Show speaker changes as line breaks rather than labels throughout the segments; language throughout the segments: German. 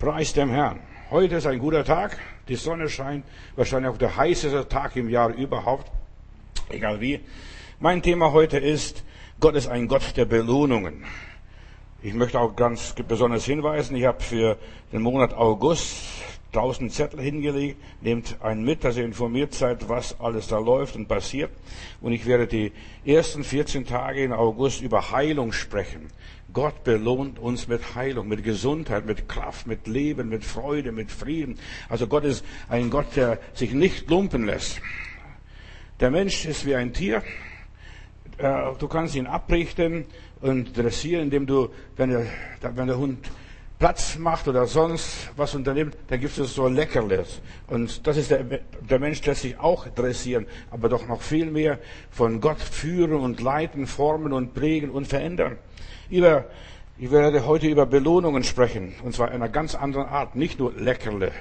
Preis dem Herrn. Heute ist ein guter Tag. Die Sonne scheint. Wahrscheinlich auch der heißeste Tag im Jahr überhaupt. Egal wie. Mein Thema heute ist, Gott ist ein Gott der Belohnungen. Ich möchte auch ganz besonders hinweisen, ich habe für den Monat August draußen Zettel hingelegt, nehmt einen mit, dass ihr informiert seid, was alles da läuft und passiert. Und ich werde die ersten 14 Tage in August über Heilung sprechen. Gott belohnt uns mit Heilung, mit Gesundheit, mit Kraft, mit Leben, mit Freude, mit Frieden. Also Gott ist ein Gott, der sich nicht lumpen lässt. Der Mensch ist wie ein Tier. Äh, du kannst ihn abrichten und dressieren, indem du, wenn der, wenn der Hund Platz macht oder sonst was unternimmt, dann gibt es so Leckerles. Und das ist der, der Mensch lässt sich auch dressieren, aber doch noch viel mehr von Gott führen und leiten, formen und prägen und verändern über, ich werde heute über Belohnungen sprechen, und zwar einer ganz anderen Art, nicht nur Leckerle,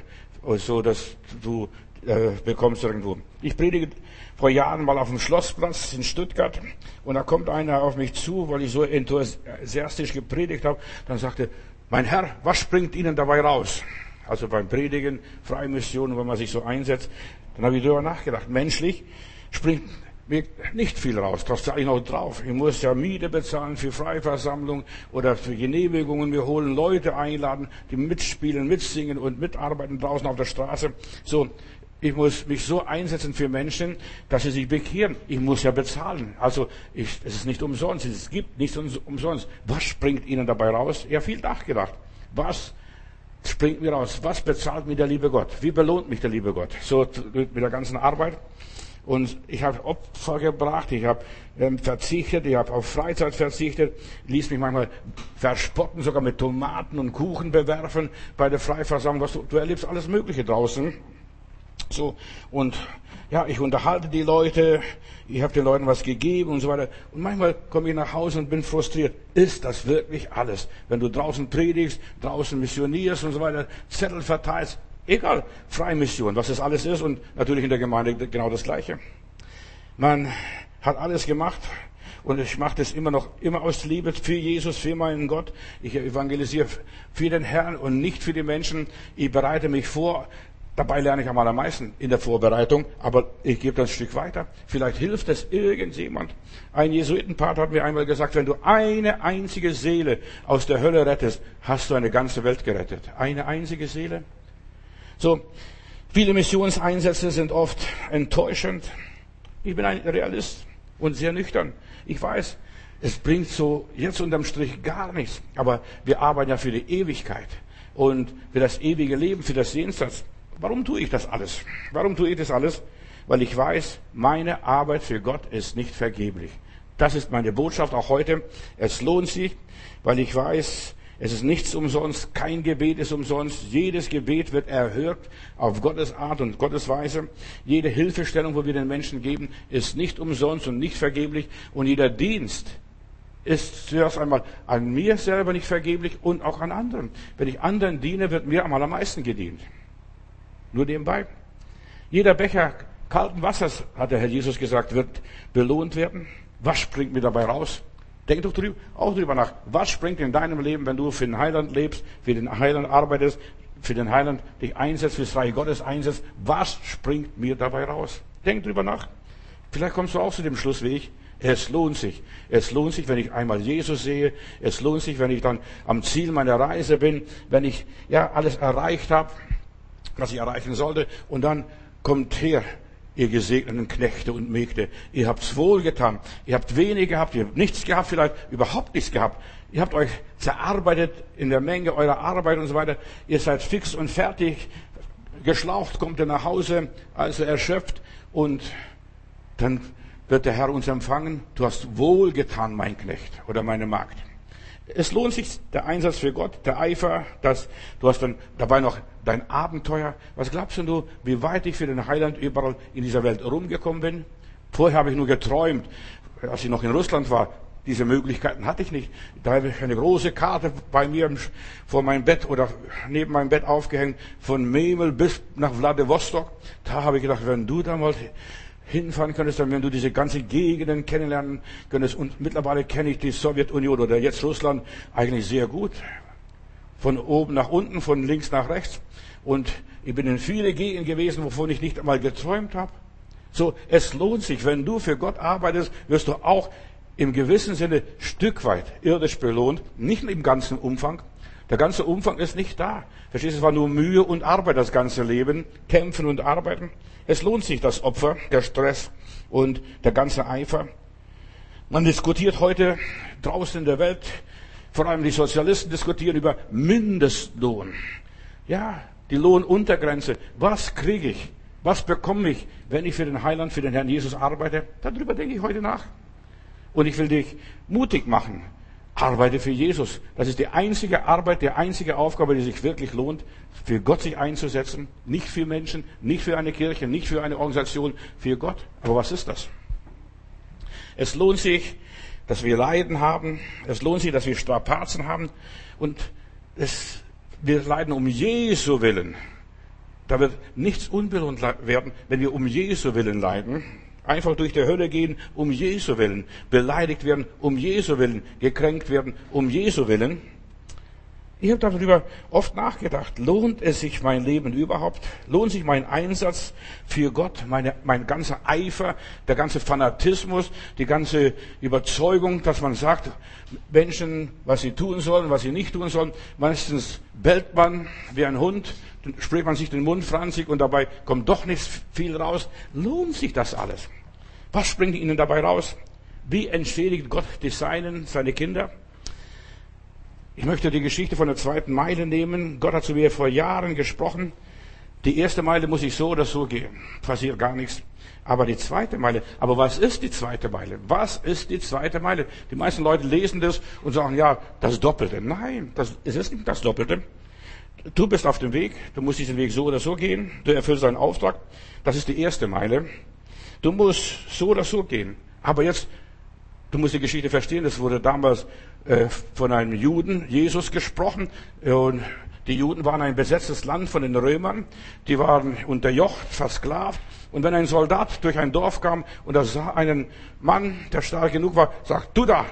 so dass du äh, bekommst irgendwo. Ich predige vor Jahren mal auf dem Schlossplatz in Stuttgart und da kommt einer auf mich zu, weil ich so enthusiastisch gepredigt habe, dann sagte, mein Herr, was springt Ihnen dabei raus? Also beim Predigen, Freimission, wenn man sich so einsetzt, dann habe ich darüber nachgedacht. Menschlich springt mir nicht viel raus. Das zahle ich noch drauf. Ich muss ja Miete bezahlen für Freiversammlung oder für Genehmigungen. Wir holen Leute einladen, die mitspielen, mitsingen und mitarbeiten draußen auf der Straße. So, ich muss mich so einsetzen für Menschen, dass sie sich bekehren. Ich muss ja bezahlen. Also ich, es ist nicht umsonst. Es gibt nichts umsonst. Was springt Ihnen dabei raus? Ja, viel nachgedacht. Was springt mir raus? Was bezahlt mir der liebe Gott? Wie belohnt mich der liebe Gott? So mit der ganzen Arbeit. Und ich habe Opfer gebracht, ich habe ähm, verzichtet, ich habe auf Freizeit verzichtet, ließ mich manchmal verspotten, sogar mit Tomaten und Kuchen bewerfen bei der Freiversammlung. Was du, du erlebst alles Mögliche draußen. So, und ja, ich unterhalte die Leute, ich habe den Leuten was gegeben und so weiter. Und manchmal komme ich nach Hause und bin frustriert. Ist das wirklich alles? Wenn du draußen predigst, draußen missionierst und so weiter, Zettel verteilst, Egal, Freimission, was das alles ist und natürlich in der Gemeinde genau das Gleiche. Man hat alles gemacht und ich mache das immer noch, immer aus Liebe für Jesus, für meinen Gott. Ich evangelisiere für den Herrn und nicht für die Menschen. Ich bereite mich vor. Dabei lerne ich am allermeisten in der Vorbereitung, aber ich gebe das Stück weiter. Vielleicht hilft es irgendjemand. Ein Jesuitenpater hat mir einmal gesagt, wenn du eine einzige Seele aus der Hölle rettest, hast du eine ganze Welt gerettet. Eine einzige Seele. So, viele Missionseinsätze sind oft enttäuschend. Ich bin ein Realist und sehr nüchtern. Ich weiß, es bringt so jetzt unterm Strich gar nichts. Aber wir arbeiten ja für die Ewigkeit und für das ewige Leben, für das Jenseits. Warum tue ich das alles? Warum tue ich das alles? Weil ich weiß, meine Arbeit für Gott ist nicht vergeblich. Das ist meine Botschaft auch heute. Es lohnt sich, weil ich weiß, es ist nichts umsonst, kein Gebet ist umsonst. Jedes Gebet wird erhört auf Gottes Art und Gottes Weise. Jede Hilfestellung, wo wir den Menschen geben, ist nicht umsonst und nicht vergeblich. Und jeder Dienst ist zuerst einmal an mir selber nicht vergeblich und auch an anderen. Wenn ich anderen diene, wird mir am allermeisten gedient. Nur nebenbei. Jeder Becher kalten Wassers, hat der Herr Jesus gesagt, wird belohnt werden. Was springt mir dabei raus? Denk doch drüber, auch drüber nach. Was springt in deinem Leben, wenn du für den Heiland lebst, für den Heiland arbeitest, für den Heiland dich einsetzt, für das Reich Gottes einsetzt? Was springt mir dabei raus? Denk drüber nach. Vielleicht kommst du auch zu dem Schluss wie ich. Es lohnt sich. Es lohnt sich, wenn ich einmal Jesus sehe. Es lohnt sich, wenn ich dann am Ziel meiner Reise bin, wenn ich ja alles erreicht habe, was ich erreichen sollte. Und dann kommt her ihr gesegneten Knechte und Mägde. Ihr habt's wohl getan. Ihr habt wenig gehabt, ihr habt nichts gehabt, vielleicht überhaupt nichts gehabt. Ihr habt euch zerarbeitet in der Menge eurer Arbeit und so weiter. Ihr seid fix und fertig. Geschlaucht kommt ihr nach Hause, also erschöpft und dann wird der Herr uns empfangen. Du hast wohl getan, mein Knecht oder meine Magd. Es lohnt sich der Einsatz für Gott, der Eifer, dass du hast dann dabei noch dein Abenteuer. Was glaubst du, wie weit ich für den Heiland überall in dieser Welt rumgekommen bin? Vorher habe ich nur geträumt, als ich noch in Russland war. Diese Möglichkeiten hatte ich nicht. Da habe ich eine große Karte bei mir vor meinem Bett oder neben meinem Bett aufgehängt, von Memel bis nach Vladivostok. Da habe ich gedacht, wenn du da mal hinfahren könntest, dann wenn du diese ganze Gegenden von oben nach unten, von links nach rechts. Und ich bin in viele Gegenden gewesen, wovon ich nicht einmal geträumt habe. So, es lohnt sich, wenn du für Gott arbeitest, wirst du auch im gewissen Sinne Stück weit irdisch belohnt, nicht im ganzen Umfang. Der ganze Umfang ist nicht da. Verstehst du, es war nur Mühe und Arbeit das ganze Leben, kämpfen und arbeiten. Es lohnt sich das Opfer, der Stress und der ganze Eifer. Man diskutiert heute draußen in der Welt, vor allem die Sozialisten diskutieren über Mindestlohn. Ja, die Lohnuntergrenze. Was kriege ich? Was bekomme ich, wenn ich für den Heiland, für den Herrn Jesus arbeite? Darüber denke ich heute nach. Und ich will dich mutig machen. Arbeite für Jesus. Das ist die einzige Arbeit, die einzige Aufgabe, die sich wirklich lohnt, für Gott sich einzusetzen. Nicht für Menschen, nicht für eine Kirche, nicht für eine Organisation, für Gott. Aber was ist das? Es lohnt sich, dass wir Leiden haben. Es lohnt sich, dass wir Strapazen haben. Und es, wir leiden um Jesu Willen. Da wird nichts unbelohnt werden, wenn wir um Jesu Willen leiden. Einfach durch die Hölle gehen, um Jesu Willen. Beleidigt werden, um Jesu Willen. Gekränkt werden, um Jesu Willen. Ich habe darüber oft nachgedacht. Lohnt es sich mein Leben überhaupt? Lohnt sich mein Einsatz für Gott, meine, mein ganzer Eifer, der ganze Fanatismus, die ganze Überzeugung, dass man sagt, Menschen, was sie tun sollen, was sie nicht tun sollen. Meistens bellt man wie ein Hund, spricht man sich den Mund franzig und dabei kommt doch nicht viel raus. Lohnt sich das alles? Was springt ihnen dabei raus? Wie entschädigt Gott die Seinen, seine Kinder? Ich möchte die Geschichte von der zweiten Meile nehmen. Gott hat zu mir vor Jahren gesprochen. Die erste Meile muss ich so oder so gehen. Passiert gar nichts. Aber die zweite Meile, aber was ist die zweite Meile? Was ist die zweite Meile? Die meisten Leute lesen das und sagen, ja, das Doppelte. Nein, das, es ist nicht das Doppelte. Du bist auf dem Weg, du musst diesen Weg so oder so gehen, du erfüllst deinen Auftrag. Das ist die erste Meile. Du musst so oder so gehen. Aber jetzt, du musst die Geschichte verstehen, das wurde damals äh, von einem Juden, Jesus, gesprochen. Und die Juden waren ein besetztes Land von den Römern. Die waren unterjocht, versklavt. Und wenn ein Soldat durch ein Dorf kam und er sah einen Mann, der stark genug war, sagt, du da,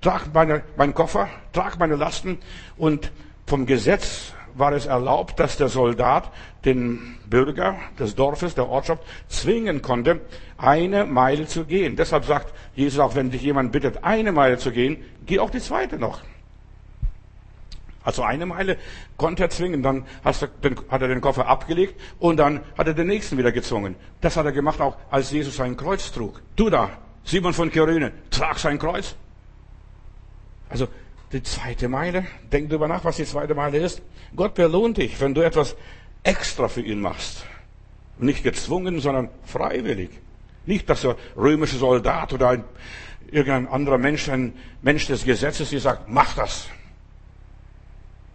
trag meine, meinen Koffer, trag meine Lasten. Und vom Gesetz war es erlaubt, dass der Soldat den Bürger des Dorfes, der Ortschaft, zwingen konnte, eine Meile zu gehen. Deshalb sagt Jesus auch, wenn dich jemand bittet, eine Meile zu gehen, geh auch die zweite noch. Also eine Meile konnte er zwingen, dann hat er den Koffer abgelegt und dann hat er den nächsten wieder gezwungen. Das hat er gemacht auch, als Jesus sein Kreuz trug. Du da, Simon von Kyrene, trag sein Kreuz. Also die zweite Meile. Denk darüber nach, was die zweite Meile ist. Gott belohnt dich, wenn du etwas extra für ihn machst. Nicht gezwungen, sondern freiwillig. Nicht, dass der römische Soldat oder ein, irgendein anderer Mensch, ein Mensch des Gesetzes, dir sagt, mach das.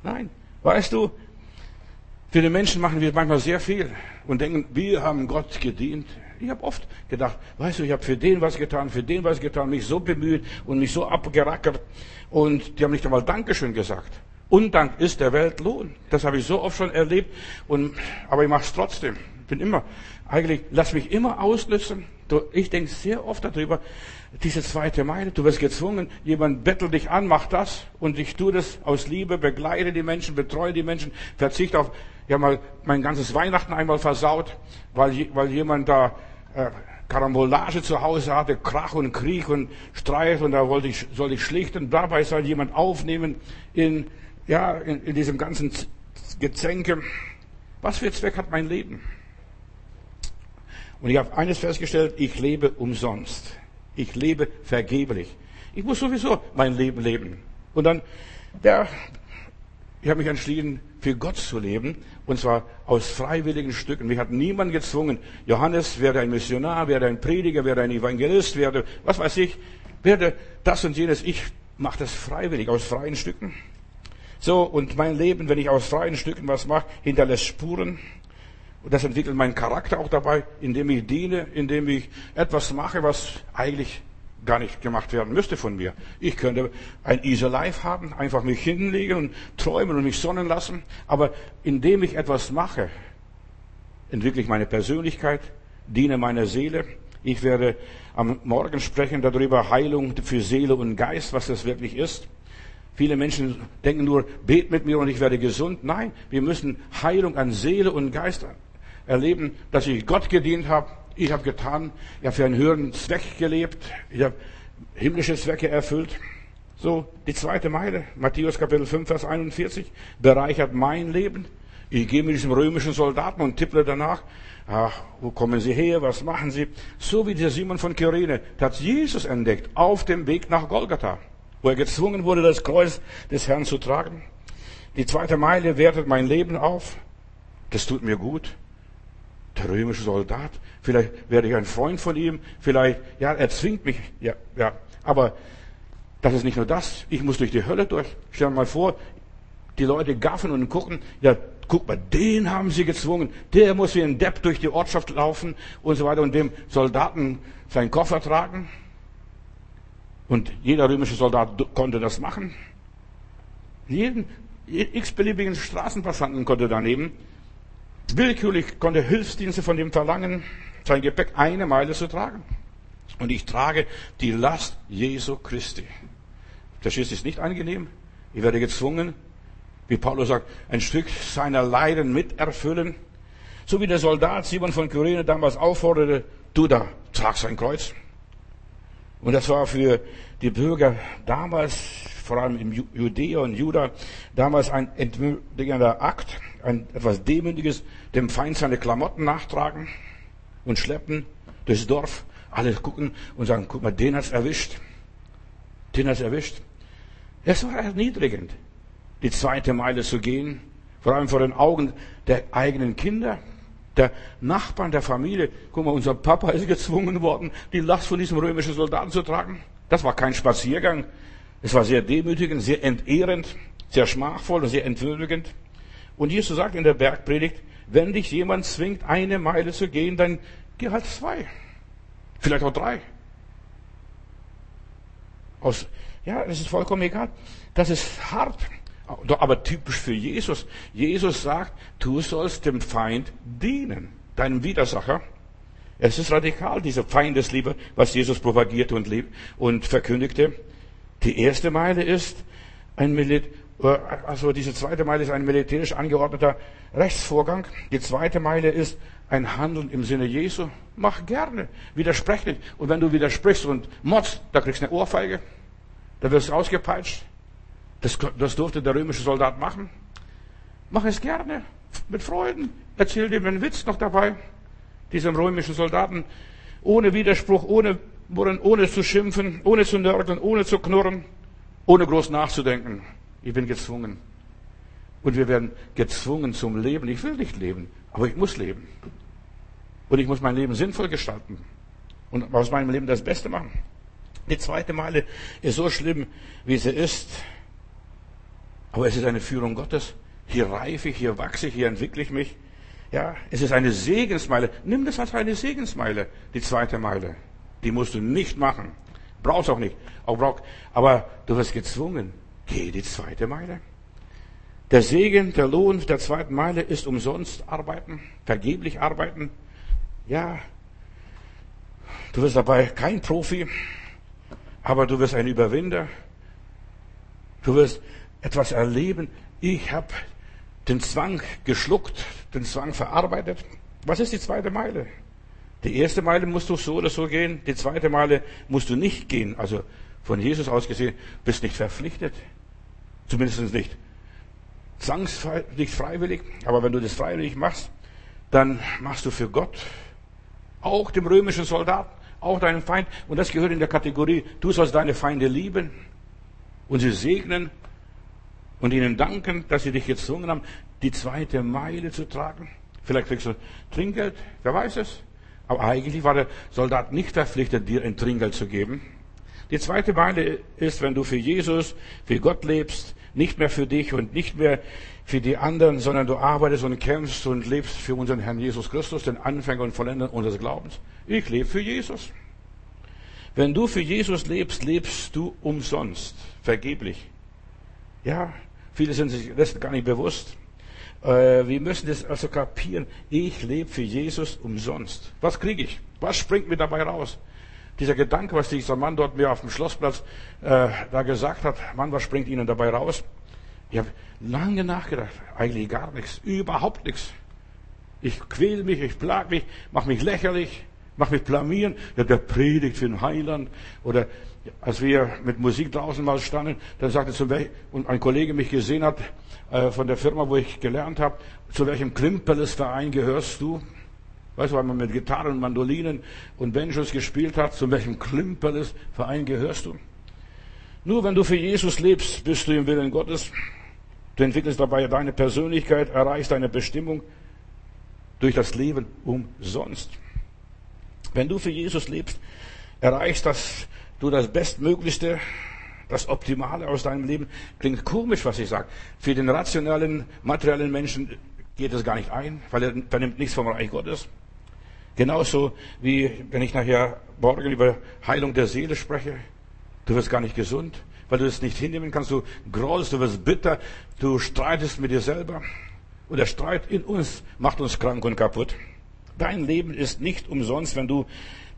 Nein. Weißt du, für die Menschen machen wir manchmal sehr viel und denken, wir haben Gott gedient. Ich habe oft gedacht, weißt du, ich habe für den was getan, für den was getan, mich so bemüht und mich so abgerackert. Und die haben nicht einmal Dankeschön gesagt. Undank ist der Welt Lohn. Das habe ich so oft schon erlebt. Und, aber ich mache es trotzdem. Bin immer, eigentlich, lass mich immer. Du, ich denke sehr oft darüber, diese zweite Meile, du wirst gezwungen, jemand bettelt dich an, mach das und ich tue das aus Liebe, begleite die Menschen, betreue die Menschen, verzichte auf, ja mal mein ganzes Weihnachten einmal versaut, weil, weil jemand da Karambolage zu Hause hatte, Krach und Krieg und Streit und da wollte ich, soll ich schlichten. Dabei soll jemand aufnehmen in, ja, in, in diesem ganzen Gezänke. Was für Zweck hat mein Leben? Und ich habe eines festgestellt, ich lebe umsonst. Ich lebe vergeblich. Ich muss sowieso mein Leben leben. Und dann, ja, ich habe mich entschieden, für Gott zu leben, und zwar aus freiwilligen Stücken. Mich hat niemand gezwungen. Johannes werde ein Missionar, werde ein Prediger, werde ein Evangelist, werde, was weiß ich, werde das und jenes. Ich mache das freiwillig, aus freien Stücken. So, und mein Leben, wenn ich aus freien Stücken was mache, hinterlässt Spuren. Und das entwickelt meinen Charakter auch dabei, indem ich diene, indem ich etwas mache, was eigentlich gar nicht gemacht werden müsste von mir. Ich könnte ein easy life haben, einfach mich hinlegen und träumen und mich sonnen lassen. Aber indem ich etwas mache, entwickle ich meine Persönlichkeit, diene meiner Seele. Ich werde am Morgen sprechen darüber Heilung für Seele und Geist, was das wirklich ist. Viele Menschen denken nur, bet mit mir und ich werde gesund. Nein, wir müssen Heilung an Seele und Geist erleben, dass ich Gott gedient habe. Ich habe getan, ich habe für einen höheren Zweck gelebt. Ich habe himmlische Zwecke erfüllt. So, die zweite Meile, Matthäus Kapitel 5, Vers 41, bereichert mein Leben. Ich gehe mit diesem römischen Soldaten und tipple danach. Ach, wo kommen Sie her? Was machen Sie? So wie der Simon von Kyrene, der hat Jesus entdeckt auf dem Weg nach Golgatha, wo er gezwungen wurde, das Kreuz des Herrn zu tragen. Die zweite Meile wertet mein Leben auf. Das tut mir gut. Der römische Soldat, vielleicht werde ich ein Freund von ihm, vielleicht, ja, er zwingt mich, ja, ja, aber das ist nicht nur das, ich muss durch die Hölle durch. Stell dir mal vor, die Leute gaffen und gucken, ja, guck mal, den haben sie gezwungen, der muss wie ein Depp durch die Ortschaft laufen und so weiter und dem Soldaten seinen Koffer tragen. Und jeder römische Soldat konnte das machen. Jeden x-beliebigen Straßenpassanten konnte daneben. Willkürlich konnte Hilfsdienste von dem verlangen, sein Gepäck eine Meile zu tragen. Und ich trage die Last Jesu Christi. Der Schiss ist nicht angenehm. Ich werde gezwungen, wie Paulus sagt, ein Stück seiner Leiden miterfüllen. So wie der Soldat Simon von Kyrene damals aufforderte, du da, trag sein Kreuz. Und das war für die Bürger damals, vor allem im Judäa und Juda, damals ein entmündigender Akt, ein etwas Demütiges, dem Feind seine Klamotten nachtragen und schleppen durchs Dorf. Alle gucken und sagen, guck mal, den hat's erwischt. Den hat's erwischt. Es war erniedrigend die zweite Meile zu gehen, vor allem vor den Augen der eigenen Kinder, der Nachbarn, der Familie. Guck mal, unser Papa ist gezwungen worden, die Last von diesem römischen Soldaten zu tragen. Das war kein Spaziergang. Es war sehr demütigend, sehr entehrend, sehr schmachvoll und sehr entwürdigend. Und Jesus sagt in der Bergpredigt, wenn dich jemand zwingt, eine Meile zu gehen, dann geh halt zwei. Vielleicht auch drei. Aus, ja, das ist vollkommen egal. Das ist hart aber typisch für Jesus. Jesus sagt, du sollst dem Feind dienen, deinem Widersacher. Es ist radikal, diese Feindesliebe, was Jesus propagierte und, und verkündigte. Die erste Meile ist ein Milit also diese zweite Meile ist ein militärisch angeordneter Rechtsvorgang. Die zweite Meile ist ein Handeln im Sinne Jesu. Mach gerne, widersprech nicht. Und wenn du widersprichst und motzt, da kriegst du eine Ohrfeige, da wirst du ausgepeitscht, das, das durfte der römische Soldat machen. Mach es gerne, mit Freuden. Erzähl dir einen Witz noch dabei, diesem römischen Soldaten, ohne Widerspruch, ohne Murren, ohne zu schimpfen, ohne zu nörgeln, ohne zu knurren, ohne groß nachzudenken. Ich bin gezwungen. Und wir werden gezwungen zum Leben. Ich will nicht leben, aber ich muss leben. Und ich muss mein Leben sinnvoll gestalten. Und aus meinem Leben das Beste machen. Die zweite Meile ist so schlimm, wie sie ist. Aber es ist eine Führung Gottes. Hier reife ich, hier wachse ich, hier entwickle ich mich. Ja, es ist eine Segensmeile. Nimm das als eine Segensmeile, die zweite Meile. Die musst du nicht machen. Brauchst auch nicht. Auch brauch, aber du wirst gezwungen. Geh die zweite Meile. Der Segen, der Lohn der zweiten Meile ist umsonst arbeiten, vergeblich arbeiten. Ja, du wirst dabei kein Profi, aber du wirst ein Überwinder. Du wirst etwas erleben. Ich habe den Zwang geschluckt, den Zwang verarbeitet. Was ist die zweite Meile? Die erste Meile musst du so oder so gehen, die zweite Meile musst du nicht gehen. Also von Jesus aus gesehen, bist nicht verpflichtet. Zumindest nicht zwangsfrei, nicht freiwillig. Aber wenn du das freiwillig machst, dann machst du für Gott, auch dem römischen Soldaten, auch deinen Feind. Und das gehört in der Kategorie, du sollst deine Feinde lieben und sie segnen und ihnen danken, dass sie dich gezwungen haben, die zweite Meile zu tragen. Vielleicht kriegst du Trinkgeld, wer weiß es. Aber eigentlich war der Soldat nicht verpflichtet, dir ein Trinkgeld zu geben. Die zweite Meile ist, wenn du für Jesus, für Gott lebst, nicht mehr für dich und nicht mehr für die anderen, sondern du arbeitest und kämpfst und lebst für unseren Herrn Jesus Christus, den Anfänger und Vollender unseres Glaubens. Ich lebe für Jesus. Wenn du für Jesus lebst, lebst du umsonst, vergeblich. Ja, Viele sind sich das gar nicht bewusst. Äh, wir müssen das also kapieren. Ich lebe für Jesus umsonst. Was kriege ich? Was springt mir dabei raus? Dieser Gedanke, was dieser Mann dort mir auf dem Schlussplatz äh, da gesagt hat, Mann, was springt Ihnen dabei raus? Ich habe lange nachgedacht, eigentlich gar nichts, überhaupt nichts. Ich quäl mich, ich plag mich, mach mich lächerlich, mach mich blamieren. Ja, der predigt für den Heiland. Oder als wir mit Musik draußen mal standen, dann sagte zum Beispiel, und ein Kollege mich gesehen hat, äh, von der Firma, wo ich gelernt habe, zu welchem Klimperles-Verein gehörst du? Weißt du, weil man mit Gitarren, Mandolinen und Benjos gespielt hat, zu welchem Klimperles-Verein gehörst du? Nur wenn du für Jesus lebst, bist du im Willen Gottes. Du entwickelst dabei deine Persönlichkeit, erreichst deine Bestimmung durch das Leben umsonst. Wenn du für Jesus lebst, erreichst dass du das Bestmöglichste, das Optimale aus deinem Leben. Klingt komisch, was ich sage. Für den rationalen, materiellen Menschen geht es gar nicht ein, weil er vernimmt nichts vom Reich Gottes. Genauso wie wenn ich nachher morgen über Heilung der Seele spreche. Du wirst gar nicht gesund, weil du es nicht hinnehmen kannst. Du grollst, du wirst bitter, du streitest mit dir selber. Und der Streit in uns macht uns krank und kaputt. Dein Leben ist nicht umsonst, wenn du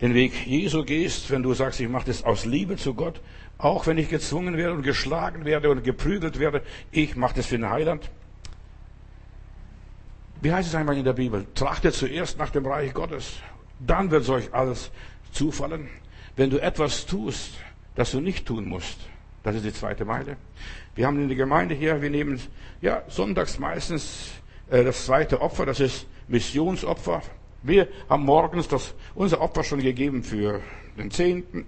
den Weg Jesu gehst, wenn du sagst, ich mache das aus Liebe zu Gott, auch wenn ich gezwungen werde und geschlagen werde und geprügelt werde, ich mache das für den Heiland. Wie heißt es einmal in der Bibel? Trachtet zuerst nach dem Reich Gottes, dann wird es euch alles zufallen. Wenn du etwas tust, das du nicht tun musst, das ist die zweite Meile. Wir haben in der Gemeinde hier, wir nehmen ja sonntags meistens äh, das zweite Opfer, das ist Missionsopfer. Wir haben morgens das, unser Opfer schon gegeben für den Zehnten,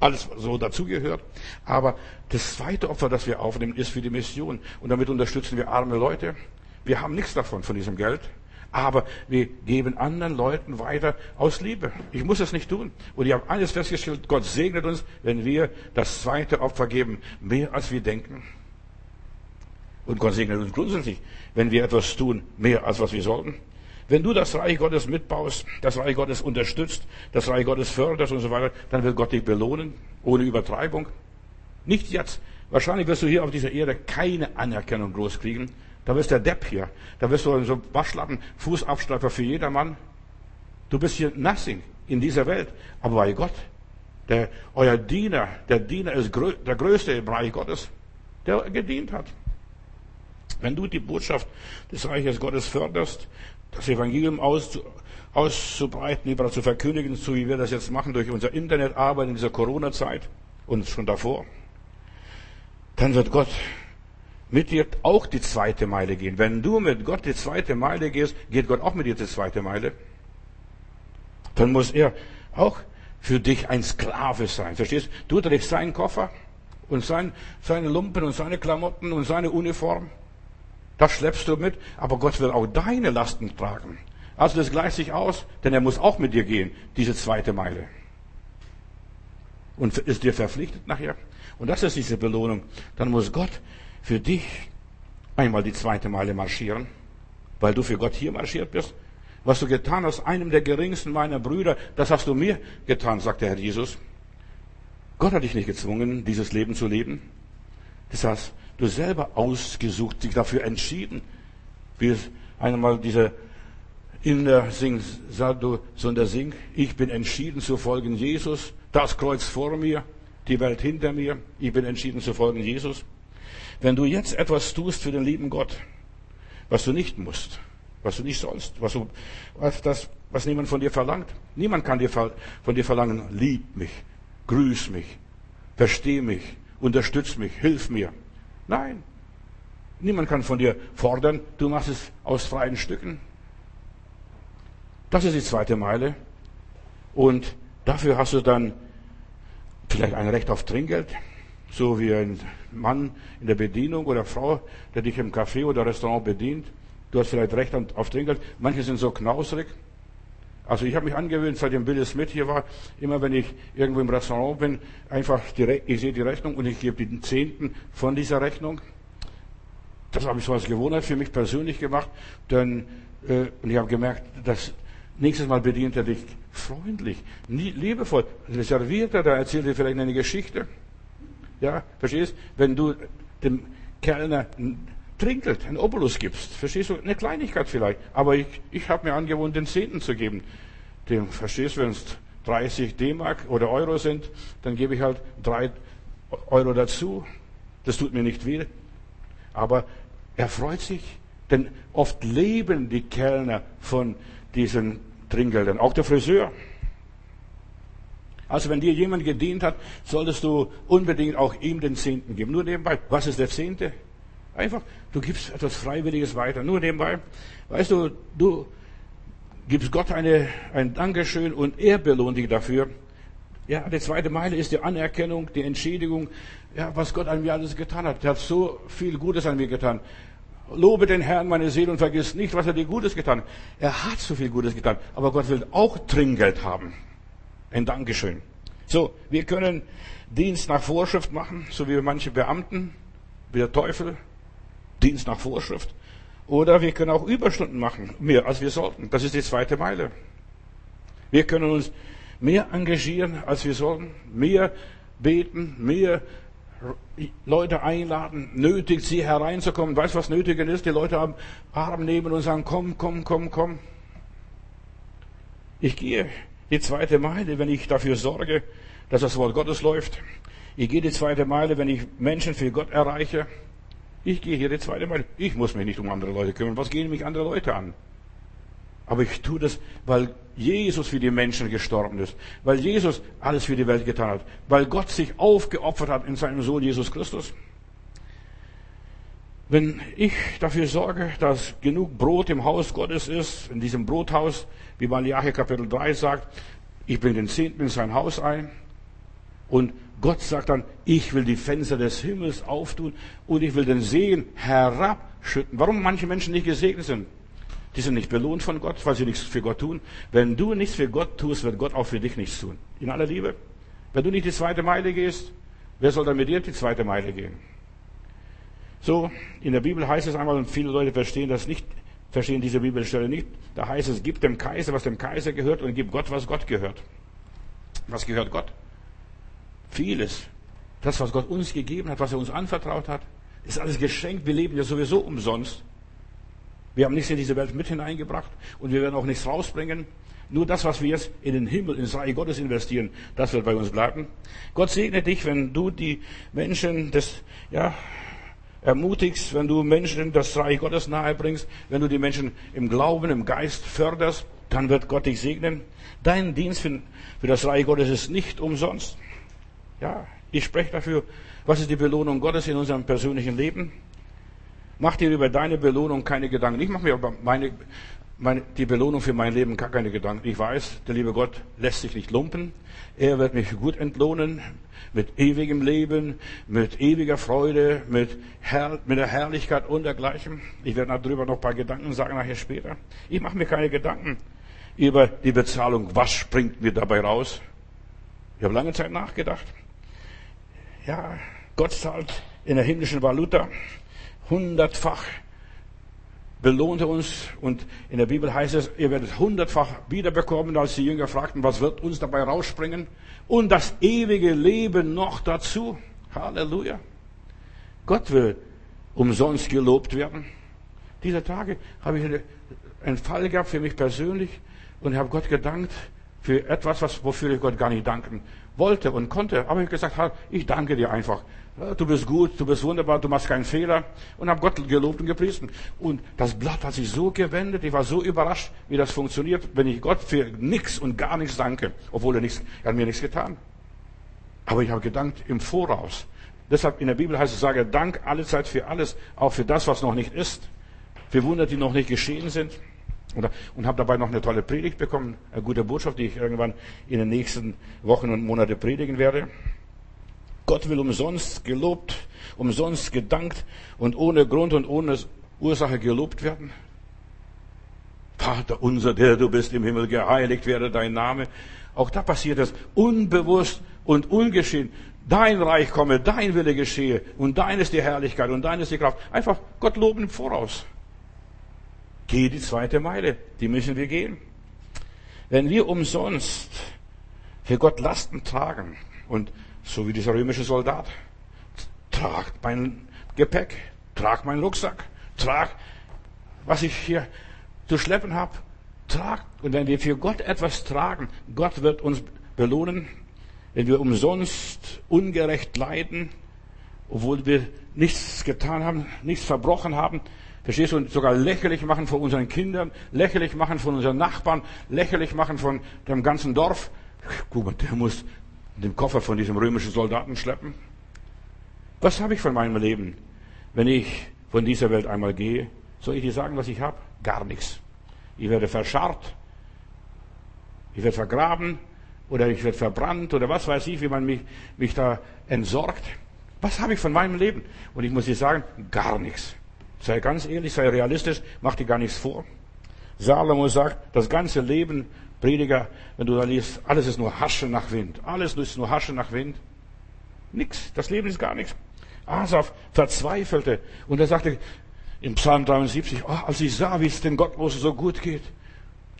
alles so dazugehört. Aber das zweite Opfer, das wir aufnehmen, ist für die Mission. Und damit unterstützen wir arme Leute. Wir haben nichts davon, von diesem Geld. Aber wir geben anderen Leuten weiter aus Liebe. Ich muss es nicht tun. Und ich habe alles festgestellt, Gott segnet uns, wenn wir das zweite Opfer geben, mehr als wir denken. Und Gott segnet uns grundsätzlich, wenn wir etwas tun, mehr als was wir sollten. Wenn du das Reich Gottes mitbaust, das Reich Gottes unterstützt, das Reich Gottes förderst und so weiter, dann wird Gott dich belohnen, ohne Übertreibung. Nicht jetzt. Wahrscheinlich wirst du hier auf dieser Erde keine Anerkennung groß kriegen. Da wirst der Depp hier. Da wirst du so Waschlappen, Fußabstreifer für jedermann. Du bist hier nothing in dieser Welt. Aber bei Gott, der, euer Diener, der Diener ist der Größte im Reich Gottes, der gedient hat. Wenn du die Botschaft des Reiches Gottes förderst, das Evangelium aus, auszubreiten, überall zu verkündigen, so wie wir das jetzt machen durch unser Internetarbeit in dieser Corona-Zeit und schon davor, dann wird Gott mit dir auch die zweite Meile gehen. Wenn du mit Gott die zweite Meile gehst, geht Gott auch mit dir die zweite Meile. Dann muss er auch für dich ein Sklave sein. Verstehst? Du trägst seinen Koffer und sein, seine Lumpen und seine Klamotten und seine Uniform. Das schleppst du mit, aber Gott will auch deine Lasten tragen. Also das gleicht sich aus, denn er muss auch mit dir gehen, diese zweite Meile. Und ist dir verpflichtet nachher. Und das ist diese Belohnung. Dann muss Gott für dich einmal die zweite Meile marschieren, weil du für Gott hier marschiert bist. Was du getan hast, einem der geringsten meiner Brüder, das hast du mir getan, sagt der Herr Jesus. Gott hat dich nicht gezwungen, dieses Leben zu leben. Das heißt, du selber ausgesucht, dich dafür entschieden. Wie es einmal dieser Inder singt, Sadhu Sundar Singh, ich bin entschieden zu folgen Jesus, das Kreuz vor mir, die Welt hinter mir, ich bin entschieden zu folgen Jesus. Wenn du jetzt etwas tust für den lieben Gott, was du nicht musst, was du nicht sollst, was, du, was, das, was niemand von dir verlangt, niemand kann dir von dir verlangen, lieb mich, grüß mich, versteh mich, unterstütz mich, hilf mir. Nein. Niemand kann von dir fordern, du machst es aus freien Stücken. Das ist die zweite Meile. Und dafür hast du dann vielleicht ein Recht auf Trinkgeld, so wie ein Mann in der Bedienung oder Frau, der dich im Café oder Restaurant bedient. Du hast vielleicht Recht auf Trinkgeld. Manche sind so knausrig. Also ich habe mich angewöhnt, seitdem Billy Smith hier war, immer wenn ich irgendwo im Restaurant bin, einfach die, ich sehe die Rechnung und ich gebe den Zehnten von dieser Rechnung. Das habe ich so als Gewohnheit für mich persönlich gemacht, denn äh, und ich habe gemerkt, dass nächstes Mal bedient er dich freundlich, liebevoll, reserviert er, da erzählt er vielleicht eine Geschichte. Ja, verstehst? Wenn du dem Kellner ein Trinkgeld, ein Obolus gibst, verstehst du? Eine Kleinigkeit vielleicht, aber ich, ich habe mir angewohnt, den Zehnten zu geben. Dem, verstehst du, wenn es 30 D-Mark oder Euro sind, dann gebe ich halt drei Euro dazu. Das tut mir nicht weh. Aber er freut sich, denn oft leben die Kellner von diesen Trinkgeldern, auch der Friseur. Also wenn dir jemand gedient hat, solltest du unbedingt auch ihm den Zehnten geben. Nur nebenbei, was ist der Zehnte? Einfach, du gibst etwas Freiwilliges weiter. Nur nebenbei, weißt du, du gibst Gott eine, ein Dankeschön und er belohnt dich dafür. Ja, die zweite Meile ist die Anerkennung, die Entschädigung, ja, was Gott an mir alles getan hat. Er hat so viel Gutes an mir getan. Lobe den Herrn, meine Seele, und vergiss nicht, was er dir Gutes getan hat. Er hat so viel Gutes getan, aber Gott will auch Trinkgeld haben. Ein Dankeschön. So, wir können Dienst nach Vorschrift machen, so wie manche Beamten, wie der Teufel, Dienst nach Vorschrift. Oder wir können auch Überstunden machen, mehr als wir sollten. Das ist die zweite Meile. Wir können uns mehr engagieren, als wir sollten, mehr beten, mehr Leute einladen, nötigt sie hereinzukommen. Weißt du, was nötig ist? Die Leute haben Arm nehmen und sagen, komm, komm, komm, komm. Ich gehe die zweite Meile, wenn ich dafür sorge, dass das Wort Gottes läuft. Ich gehe die zweite Meile, wenn ich Menschen für Gott erreiche. Ich gehe hier die zweite Meile. Ich muss mich nicht um andere Leute kümmern. Was gehen mich andere Leute an? Aber ich tue das, weil Jesus für die Menschen gestorben ist, weil Jesus alles für die Welt getan hat, weil Gott sich aufgeopfert hat in seinem Sohn Jesus Christus. Wenn ich dafür sorge, dass genug Brot im Haus Gottes ist, in diesem Brothaus, wie Malachi Kapitel 3 sagt, ich bringe den Zehnten in sein Haus ein und Gott sagt dann, ich will die Fenster des Himmels auftun und ich will den Segen herabschütten. Warum manche Menschen nicht gesegnet sind? Die sind nicht belohnt von Gott, weil sie nichts für Gott tun. Wenn du nichts für Gott tust, wird Gott auch für dich nichts tun. In aller Liebe. Wenn du nicht die zweite Meile gehst, wer soll dann mit dir die zweite Meile gehen? So, in der Bibel heißt es einmal, und viele Leute verstehen das nicht, verstehen diese Bibelstelle nicht. Da heißt es, gib dem Kaiser, was dem Kaiser gehört, und gib Gott, was Gott gehört. Was gehört Gott? Vieles. Das, was Gott uns gegeben hat, was er uns anvertraut hat, ist alles geschenkt. Wir leben ja sowieso umsonst. Wir haben nichts in diese Welt mit hineingebracht und wir werden auch nichts rausbringen. Nur das, was wir jetzt in den Himmel, ins Reich Gottes investieren, das wird bei uns bleiben. Gott segne dich, wenn du die Menschen des, ja, ermutigst, wenn du Menschen das Reich Gottes nahe bringst, wenn du die Menschen im Glauben, im Geist förderst, dann wird Gott dich segnen. Dein Dienst für, für das Reich Gottes ist nicht umsonst. Ja, ich spreche dafür, was ist die Belohnung Gottes in unserem persönlichen Leben? Mach dir über deine Belohnung keine Gedanken. Ich mache mir über meine, meine, die Belohnung für mein Leben gar keine Gedanken. Ich weiß, der liebe Gott lässt sich nicht lumpen. Er wird mich gut entlohnen mit ewigem Leben, mit ewiger Freude, mit, Herr, mit der Herrlichkeit und dergleichen. Ich werde darüber noch ein paar Gedanken sagen nachher später. Ich mache mir keine Gedanken über die Bezahlung. Was springt mir dabei raus? Ich habe lange Zeit nachgedacht. Ja, Gott zahlt in der himmlischen Valuta hundertfach belohnte uns und in der Bibel heißt es, ihr werdet hundertfach wiederbekommen, als die Jünger fragten, was wird uns dabei rausspringen? Und das ewige Leben noch dazu. Halleluja. Gott will umsonst gelobt werden. Dieser Tage habe ich einen Fall gehabt für mich persönlich und habe Gott gedankt für etwas, was, wofür ich Gott gar nicht danken wollte und konnte. Aber ich habe gesagt, ich danke dir einfach. Du bist gut, du bist wunderbar, du machst keinen Fehler. Und habe Gott gelobt und gepriesen. Und das Blatt hat sich so gewendet, ich war so überrascht, wie das funktioniert, wenn ich Gott für nichts und gar nichts danke, obwohl er, nichts, er hat mir nichts getan. Aber ich habe gedankt im Voraus. Deshalb in der Bibel heißt es, sage Dank alle Zeit für alles, auch für das, was noch nicht ist, für Wunder, die noch nicht geschehen sind. Und, und habe dabei noch eine tolle Predigt bekommen, eine gute Botschaft, die ich irgendwann in den nächsten Wochen und Monaten predigen werde. Gott will umsonst gelobt, umsonst gedankt und ohne Grund und ohne Ursache gelobt werden. Vater unser, der du bist im Himmel, geheiligt werde dein Name. Auch da passiert es unbewusst und ungeschehen. Dein Reich komme, dein Wille geschehe und dein ist die Herrlichkeit und dein ist die Kraft. Einfach Gott loben im Voraus. Geh die zweite Meile, die müssen wir gehen. Wenn wir umsonst für Gott Lasten tragen und so wie dieser römische Soldat, trag mein Gepäck, trag meinen Rucksack, trag, was ich hier zu schleppen habe, Tragt. Und wenn wir für Gott etwas tragen, Gott wird uns belohnen. Wenn wir umsonst ungerecht leiden, obwohl wir nichts getan haben, nichts verbrochen haben, verstehst du, und sogar lächerlich machen von unseren Kindern, lächerlich machen von unseren Nachbarn, lächerlich machen von dem ganzen Dorf. Guck mal, der muss den Koffer von diesem römischen Soldaten schleppen. Was habe ich von meinem Leben, wenn ich von dieser Welt einmal gehe? Soll ich dir sagen, was ich habe? Gar nichts. Ich werde verscharrt, ich werde vergraben oder ich werde verbrannt oder was weiß ich, wie man mich, mich da entsorgt. Was habe ich von meinem Leben? Und ich muss dir sagen, gar nichts. Sei ganz ehrlich, sei realistisch, mach dir gar nichts vor. Salomo sagt, das ganze Leben, Prediger, wenn du da liest, alles ist nur Hasche nach Wind. Alles ist nur Hasche nach Wind. Nix. Das Leben ist gar nichts. Asaf verzweifelte und er sagte im Psalm 73, oh, als ich sah, wie es den Gottlosen so gut geht,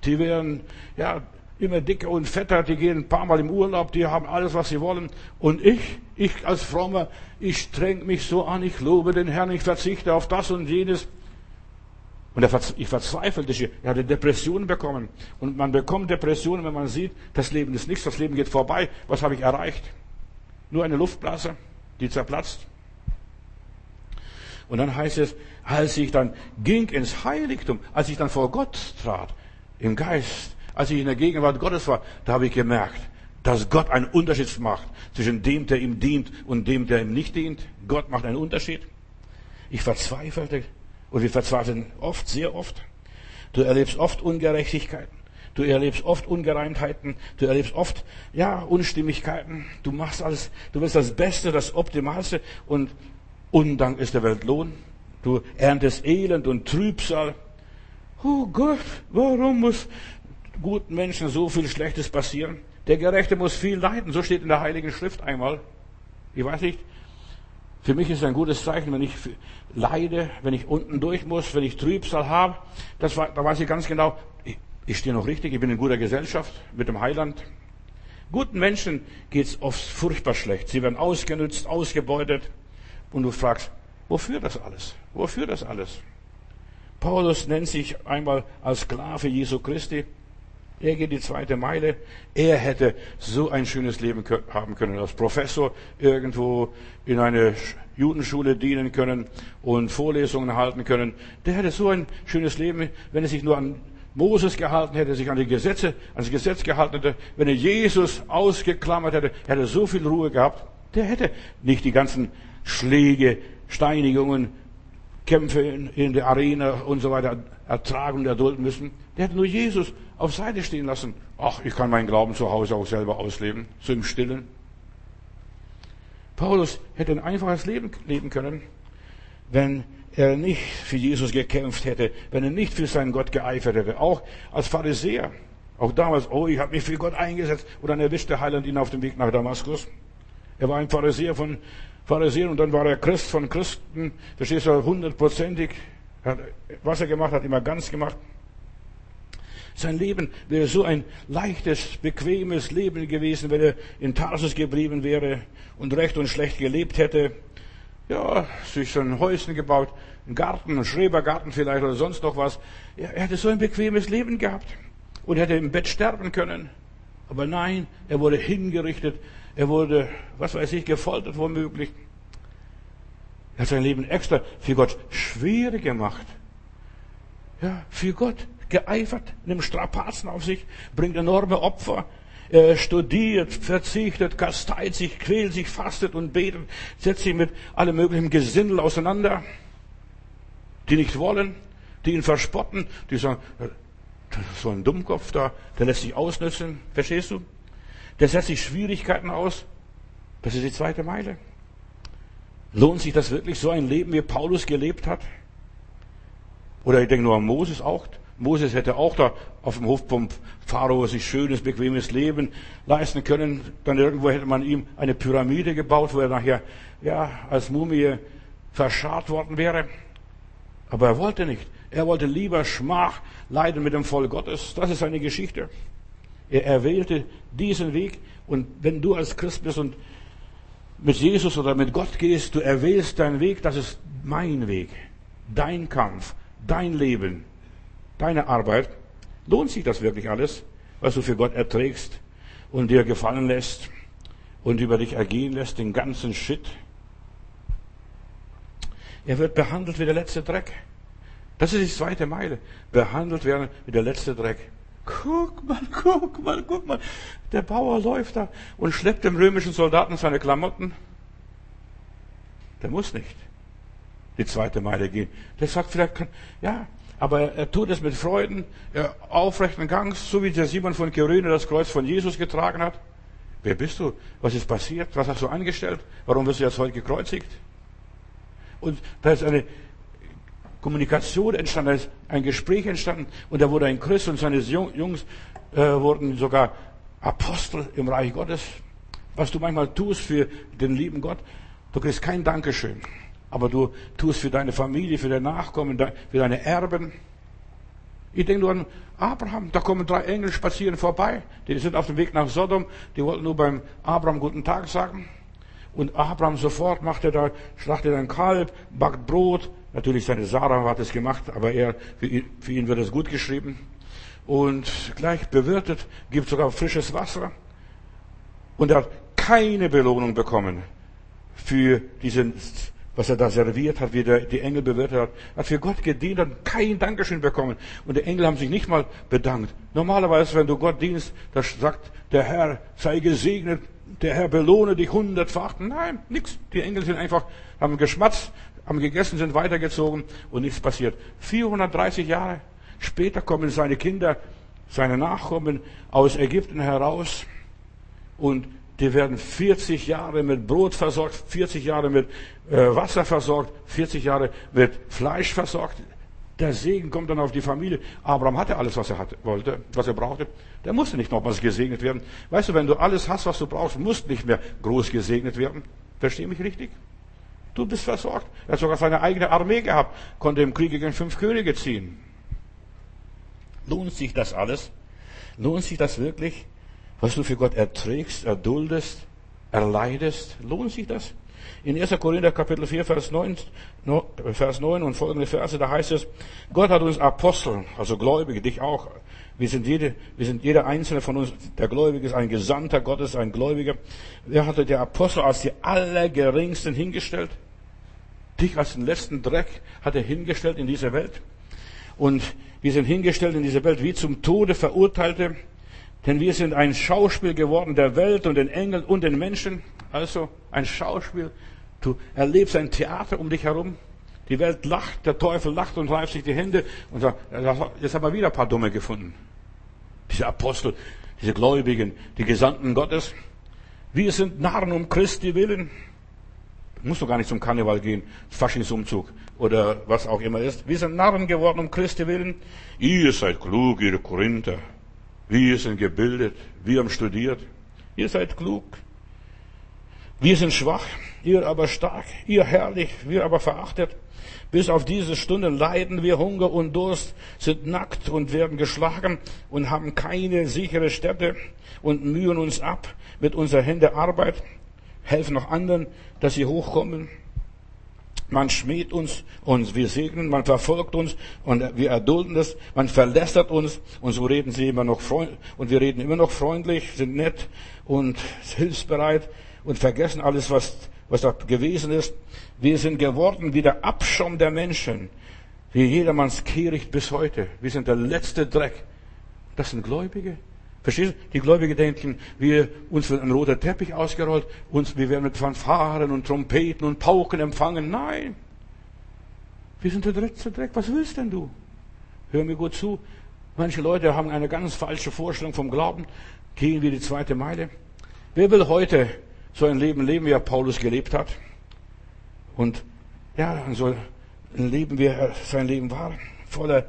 die werden, ja, immer dicker und fetter, die gehen ein paar Mal im Urlaub, die haben alles, was sie wollen. Und ich, ich als Frommer, ich streng mich so an, ich lobe den Herrn, ich verzichte auf das und jenes. Und ich verzweifelte, er hatte Depressionen bekommen. Und man bekommt Depressionen, wenn man sieht, das Leben ist nichts, das Leben geht vorbei. Was habe ich erreicht? Nur eine Luftblase, die zerplatzt. Und dann heißt es, als ich dann ging ins Heiligtum, als ich dann vor Gott trat, im Geist, als ich in der Gegenwart Gottes war, da habe ich gemerkt, dass Gott einen Unterschied macht zwischen dem, der ihm dient und dem, der ihm nicht dient. Gott macht einen Unterschied. Ich verzweifelte und wir verzweifeln oft, sehr oft. Du erlebst oft Ungerechtigkeiten. Du erlebst oft Ungereimtheiten. Du erlebst oft, ja, Unstimmigkeiten. Du machst alles, du willst das Beste, das Optimalste und Undank ist der Weltlohn. Du erntest Elend und Trübsal. Oh Gott, warum muss guten Menschen so viel Schlechtes passieren. Der Gerechte muss viel leiden. So steht in der Heiligen Schrift einmal. Ich weiß nicht. Für mich ist es ein gutes Zeichen, wenn ich leide, wenn ich unten durch muss, wenn ich Trübsal habe. Das war, da weiß ich ganz genau, ich, ich stehe noch richtig, ich bin in guter Gesellschaft mit dem Heiland. Guten Menschen geht's oft furchtbar schlecht. Sie werden ausgenutzt, ausgebeutet. Und du fragst, wofür das alles? Wofür das alles? Paulus nennt sich einmal als Sklave Jesu Christi. Er geht die zweite Meile. Er hätte so ein schönes Leben haben können, als Professor irgendwo in eine Judenschule dienen können und Vorlesungen halten können. Der hätte so ein schönes Leben, wenn er sich nur an Moses gehalten hätte, sich an die Gesetze, an das Gesetz gehalten hätte, wenn er Jesus ausgeklammert hätte, hätte so viel Ruhe gehabt. Der hätte nicht die ganzen Schläge, Steinigungen, Kämpfe in, in der Arena und so weiter ertragen und erdulden müssen. Der hätte nur Jesus auf Seite stehen lassen. Ach, ich kann meinen Glauben zu Hause auch selber ausleben, so im Stillen. Paulus hätte ein einfaches Leben leben können, wenn er nicht für Jesus gekämpft hätte, wenn er nicht für seinen Gott geeifert hätte, auch als Pharisäer. Auch damals, oh, ich habe mich für Gott eingesetzt. Und dann erwischte Heiland ihn auf dem Weg nach Damaskus. Er war ein Pharisäer von Pharisäern und dann war er Christ von Christen. Verstehst du, hundertprozentig. Was er gemacht hat, immer ganz gemacht. Sein Leben wäre so ein leichtes, bequemes Leben gewesen, wenn er in Tarsus geblieben wäre und recht und schlecht gelebt hätte. Ja, sich so ein Häuschen gebaut, einen Garten, einen Schrebergarten vielleicht oder sonst noch was. Er, er hätte so ein bequemes Leben gehabt und hätte im Bett sterben können. Aber nein, er wurde hingerichtet, er wurde, was weiß ich, gefoltert womöglich. Er hat sein Leben extra für Gott schwer gemacht. Ja, für Gott geeifert, nimmt Strapazen auf sich, bringt enorme Opfer, er studiert, verzichtet, kasteit sich, quält sich, fastet und betet, setzt sich mit allem möglichen Gesindel auseinander, die nicht wollen, die ihn verspotten, die sagen, so ein Dummkopf da, der lässt sich ausnützen, verstehst du? Der setzt sich Schwierigkeiten aus. Das ist die zweite Meile. Lohnt sich das wirklich, so ein Leben wie Paulus gelebt hat? Oder ich denke nur an Moses auch. Moses hätte auch da auf dem Hof vom Pharao sich schönes, bequemes Leben leisten können. Dann irgendwo hätte man ihm eine Pyramide gebaut, wo er nachher, ja, als Mumie verscharrt worden wäre. Aber er wollte nicht. Er wollte lieber Schmach leiden mit dem Volk Gottes. Das ist seine Geschichte. Er erwählte diesen Weg. Und wenn du als Christ bist und mit Jesus oder mit Gott gehst, du erwählst deinen Weg, das ist mein Weg. Dein Kampf, dein Leben deine Arbeit, Lohnt sich das wirklich alles, was du für Gott erträgst und dir gefallen lässt und über dich ergehen lässt, den ganzen Shit? Er wird behandelt wie der letzte Dreck. Das ist die zweite Meile. Behandelt werden wie der letzte Dreck. Guck mal, guck mal, guck mal. Der Bauer läuft da und schleppt dem römischen Soldaten seine Klamotten. Der muss nicht die zweite Meile gehen. Der sagt vielleicht, ja, aber er, tut es mit Freuden, aufrechten Gangs, so wie der Simon von Kyrene das Kreuz von Jesus getragen hat. Wer bist du? Was ist passiert? Was hast du angestellt? Warum wirst du jetzt heute gekreuzigt? Und da ist eine Kommunikation entstanden, da ist ein Gespräch entstanden und da wurde ein Christ und seine Jungs äh, wurden sogar Apostel im Reich Gottes. Was du manchmal tust für den lieben Gott, du kriegst kein Dankeschön, aber du tust für deine Familie, für deine Nachkommen, für deine Erben. Ich denke nur an Abraham, da kommen drei Engel spazieren vorbei, die sind auf dem Weg nach Sodom, die wollten nur beim Abraham guten Tag sagen. Und Abraham sofort macht er da, schlachtet ein Kalb, backt Brot. Natürlich seine Sarah hat es gemacht, aber er, für ihn, für ihn wird es gut geschrieben. Und gleich bewirtet, gibt sogar frisches Wasser. Und er hat keine Belohnung bekommen für diesen, was er da serviert hat, wie der, die Engel bewirtet hat. Hat für Gott gedient und kein Dankeschön bekommen. Und die Engel haben sich nicht mal bedankt. Normalerweise, wenn du Gott dienst, da sagt der Herr, sei gesegnet, der Herr belohne dich hundertfach. Nein, nix. Die Engel sind einfach, haben geschmatzt, haben gegessen, sind weitergezogen und nichts passiert. 430 Jahre später kommen seine Kinder, seine Nachkommen aus Ägypten heraus und die werden 40 Jahre mit Brot versorgt, 40 Jahre mit äh, Wasser versorgt, 40 Jahre mit Fleisch versorgt. Der Segen kommt dann auf die Familie. Abraham hatte alles, was er hatte, wollte, was er brauchte. Der musste nicht nochmals gesegnet werden. Weißt du, wenn du alles hast, was du brauchst, musst nicht mehr groß gesegnet werden. Versteh mich richtig? Du bist versorgt. Er hat sogar seine eigene Armee gehabt, konnte im Krieg gegen fünf Könige ziehen. Lohnt sich das alles? Lohnt sich das wirklich, was du für Gott erträgst, erduldest, erleidest? Lohnt sich das? In 1. Korinther Kapitel 4, Vers 9, Vers 9 und folgende Verse, da heißt es, Gott hat uns Apostel, also Gläubige, dich auch, wir sind jede, wir sind jeder einzelne von uns, der Gläubige ist ein Gesandter Gottes, ein Gläubiger. Wer hatte der Apostel als die allergeringsten hingestellt? Dich als den letzten Dreck hat er hingestellt in dieser Welt. Und wir sind hingestellt in dieser Welt wie zum Tode Verurteilte, denn wir sind ein Schauspiel geworden der Welt und den Engeln und den Menschen. Also ein Schauspiel. Du erlebst ein Theater um dich herum. Die Welt lacht, der Teufel lacht und reibt sich die Hände und sagt, jetzt haben wir wieder ein paar Dumme gefunden. Diese Apostel, diese Gläubigen, die Gesandten Gottes. Wir sind Narren um Christi willen. Du musst doch gar nicht zum Karneval gehen, Faschingsumzug oder was auch immer ist. Wir sind Narren geworden um Christi willen. Ihr seid klug, ihr Korinther. Wir sind gebildet, wir haben studiert. Ihr seid klug. Wir sind schwach, ihr aber stark, ihr herrlich, wir aber verachtet. Bis auf diese Stunde leiden wir Hunger und Durst, sind nackt und werden geschlagen und haben keine sichere Stätte und mühen uns ab mit unserer Hände Arbeit, helfen noch anderen, dass sie hochkommen. Man schmäht uns und wir segnen, man verfolgt uns und wir erdulden es, man verlästert uns und so reden sie immer noch freundlich und wir reden immer noch freundlich, sind nett und hilfsbereit und vergessen alles, was, was da gewesen ist. Wir sind geworden wie der Abschaum der Menschen, wie jedermanns Kehricht bis heute. Wir sind der letzte Dreck. Das sind Gläubige. Verstehst du? Die Gläubige denken, wir, uns wird ein roter Teppich ausgerollt, uns, wir werden mit Fanfaren und Trompeten und Pauken empfangen. Nein. Wir sind der letzte Dreck. Was willst denn du? Hör mir gut zu. Manche Leute haben eine ganz falsche Vorstellung vom Glauben. Gehen wir die zweite Meile. Wer will heute so ein Leben leben, wie er Paulus gelebt hat. Und ja, so ein Leben, wie er sein Leben war, voller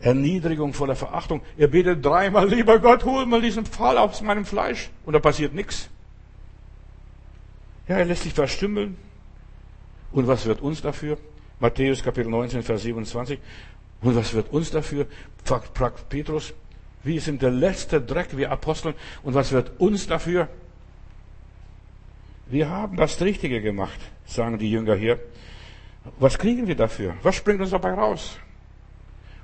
Erniedrigung, voller Verachtung. Er betet dreimal, lieber Gott, hol mal diesen Pfahl aus meinem Fleisch. Und da passiert nichts. Ja, er lässt sich verstümmeln. Und was wird uns dafür? Matthäus Kapitel 19, Vers 27. Und was wird uns dafür? fragt Petrus. Wir sind der letzte Dreck, wir Aposteln. Und was wird uns dafür? Wir haben das Richtige gemacht, sagen die Jünger hier. Was kriegen wir dafür? Was springt uns dabei raus?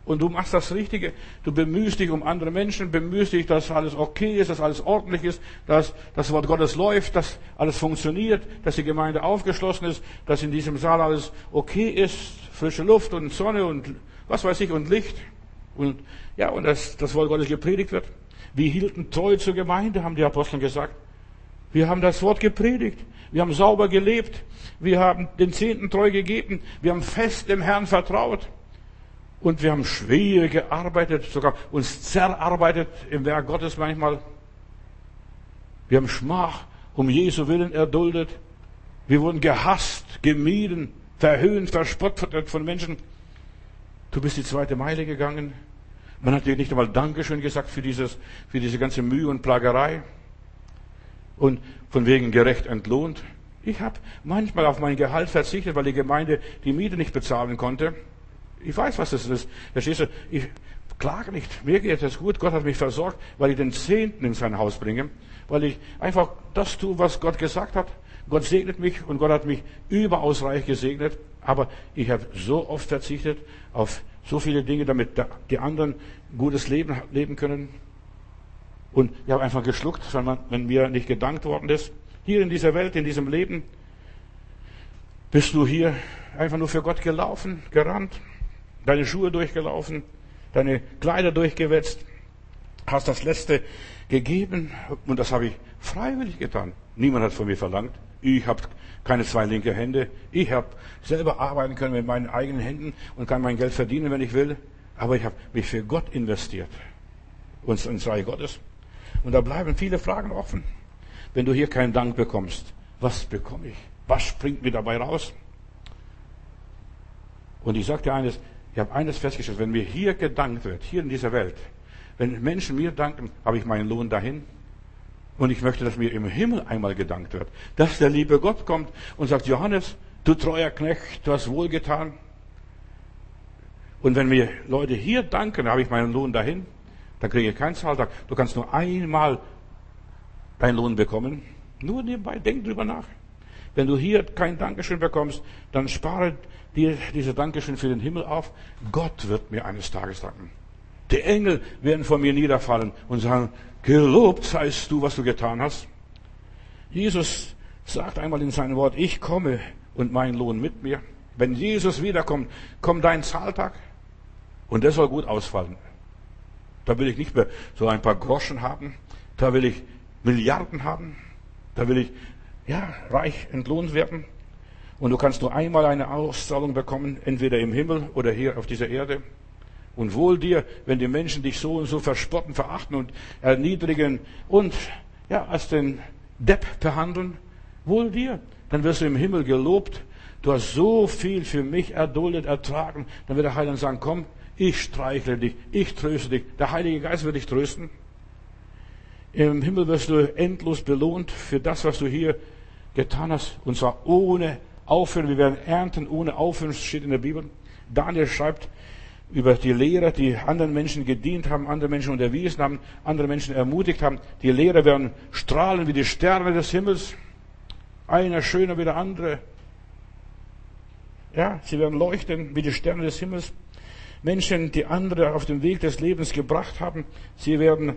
Und du machst das Richtige. Du bemühst dich um andere Menschen, bemühst dich, dass alles okay ist, dass alles ordentlich ist, dass das Wort Gottes läuft, dass alles funktioniert, dass die Gemeinde aufgeschlossen ist, dass in diesem Saal alles okay ist, frische Luft und Sonne und was weiß ich und Licht und ja und dass das Wort Gottes gepredigt wird. Wir hielten treu zur Gemeinde, haben die Apostel gesagt. Wir haben das Wort gepredigt. Wir haben sauber gelebt. Wir haben den Zehnten treu gegeben. Wir haben fest dem Herrn vertraut. Und wir haben schwer gearbeitet, sogar uns zerarbeitet im Werk Gottes manchmal. Wir haben Schmach um Jesu Willen erduldet. Wir wurden gehasst, gemieden, verhöhnt, verspottet von Menschen. Du bist die zweite Meile gegangen. Man hat dir nicht einmal Dankeschön gesagt für dieses, für diese ganze Mühe und Plagerei. Und von wegen gerecht entlohnt. Ich habe manchmal auf mein Gehalt verzichtet, weil die Gemeinde die Miete nicht bezahlen konnte. Ich weiß, was das ist. Verstehst du? Ich klage nicht. Mir geht es gut. Gott hat mich versorgt, weil ich den Zehnten in sein Haus bringe. Weil ich einfach das tue, was Gott gesagt hat. Gott segnet mich und Gott hat mich überaus reich gesegnet. Aber ich habe so oft verzichtet auf so viele Dinge, damit die anderen gutes Leben leben können. Und ich habe einfach geschluckt, wenn, man, wenn mir nicht gedankt worden ist. Hier in dieser Welt, in diesem Leben, bist du hier einfach nur für Gott gelaufen, gerannt deine Schuhe durchgelaufen, deine Kleider durchgewetzt, hast das Letzte gegeben und das habe ich freiwillig getan. Niemand hat von mir verlangt. Ich habe keine zwei linke Hände. Ich habe selber arbeiten können mit meinen eigenen Händen und kann mein Geld verdienen, wenn ich will. Aber ich habe mich für Gott investiert und ins Reich Gottes. Und da bleiben viele Fragen offen. Wenn du hier keinen Dank bekommst, was bekomme ich? Was springt mir dabei raus? Und ich dir eines, ich habe eines festgestellt, wenn mir hier gedankt wird, hier in dieser Welt, wenn Menschen mir danken, habe ich meinen Lohn dahin. Und ich möchte, dass mir im Himmel einmal gedankt wird. Dass der liebe Gott kommt und sagt, Johannes, du treuer Knecht, du hast wohlgetan. Und wenn mir Leute hier danken, habe ich meinen Lohn dahin. Dann kriege ich keinen Zahltag. Du kannst nur einmal deinen Lohn bekommen. Nur nebenbei, denk drüber nach. Wenn du hier kein Dankeschön bekommst, dann spare dir diese Dankeschön für den Himmel auf. Gott wird mir eines Tages danken. Die Engel werden vor mir niederfallen und sagen, gelobt seist du, was du getan hast. Jesus sagt einmal in seinem Wort, ich komme und mein Lohn mit mir. Wenn Jesus wiederkommt, kommt dein Zahltag und der soll gut ausfallen. Da will ich nicht mehr so ein paar Groschen haben, da will ich Milliarden haben, da will ich ja reich entlohnt werden. Und du kannst nur einmal eine Auszahlung bekommen, entweder im Himmel oder hier auf dieser Erde. Und wohl dir, wenn die Menschen dich so und so verspotten, verachten und erniedrigen und ja, als den Depp behandeln, wohl dir, dann wirst du im Himmel gelobt. Du hast so viel für mich erduldet, ertragen. Dann wird der Heiland sagen, komm, ich streichle dich, ich tröste dich. Der Heilige Geist wird dich trösten. Im Himmel wirst du endlos belohnt für das, was du hier getan hast, und zwar ohne aufhören. Wir werden ernten ohne aufhören, steht in der Bibel. Daniel schreibt über die Lehrer, die anderen Menschen gedient haben, andere Menschen unterwiesen haben, andere Menschen ermutigt haben. Die Lehrer werden strahlen wie die Sterne des Himmels. Einer schöner wie der andere. Ja, sie werden leuchten wie die Sterne des Himmels. Menschen, die andere auf dem Weg des Lebens gebracht haben, sie werden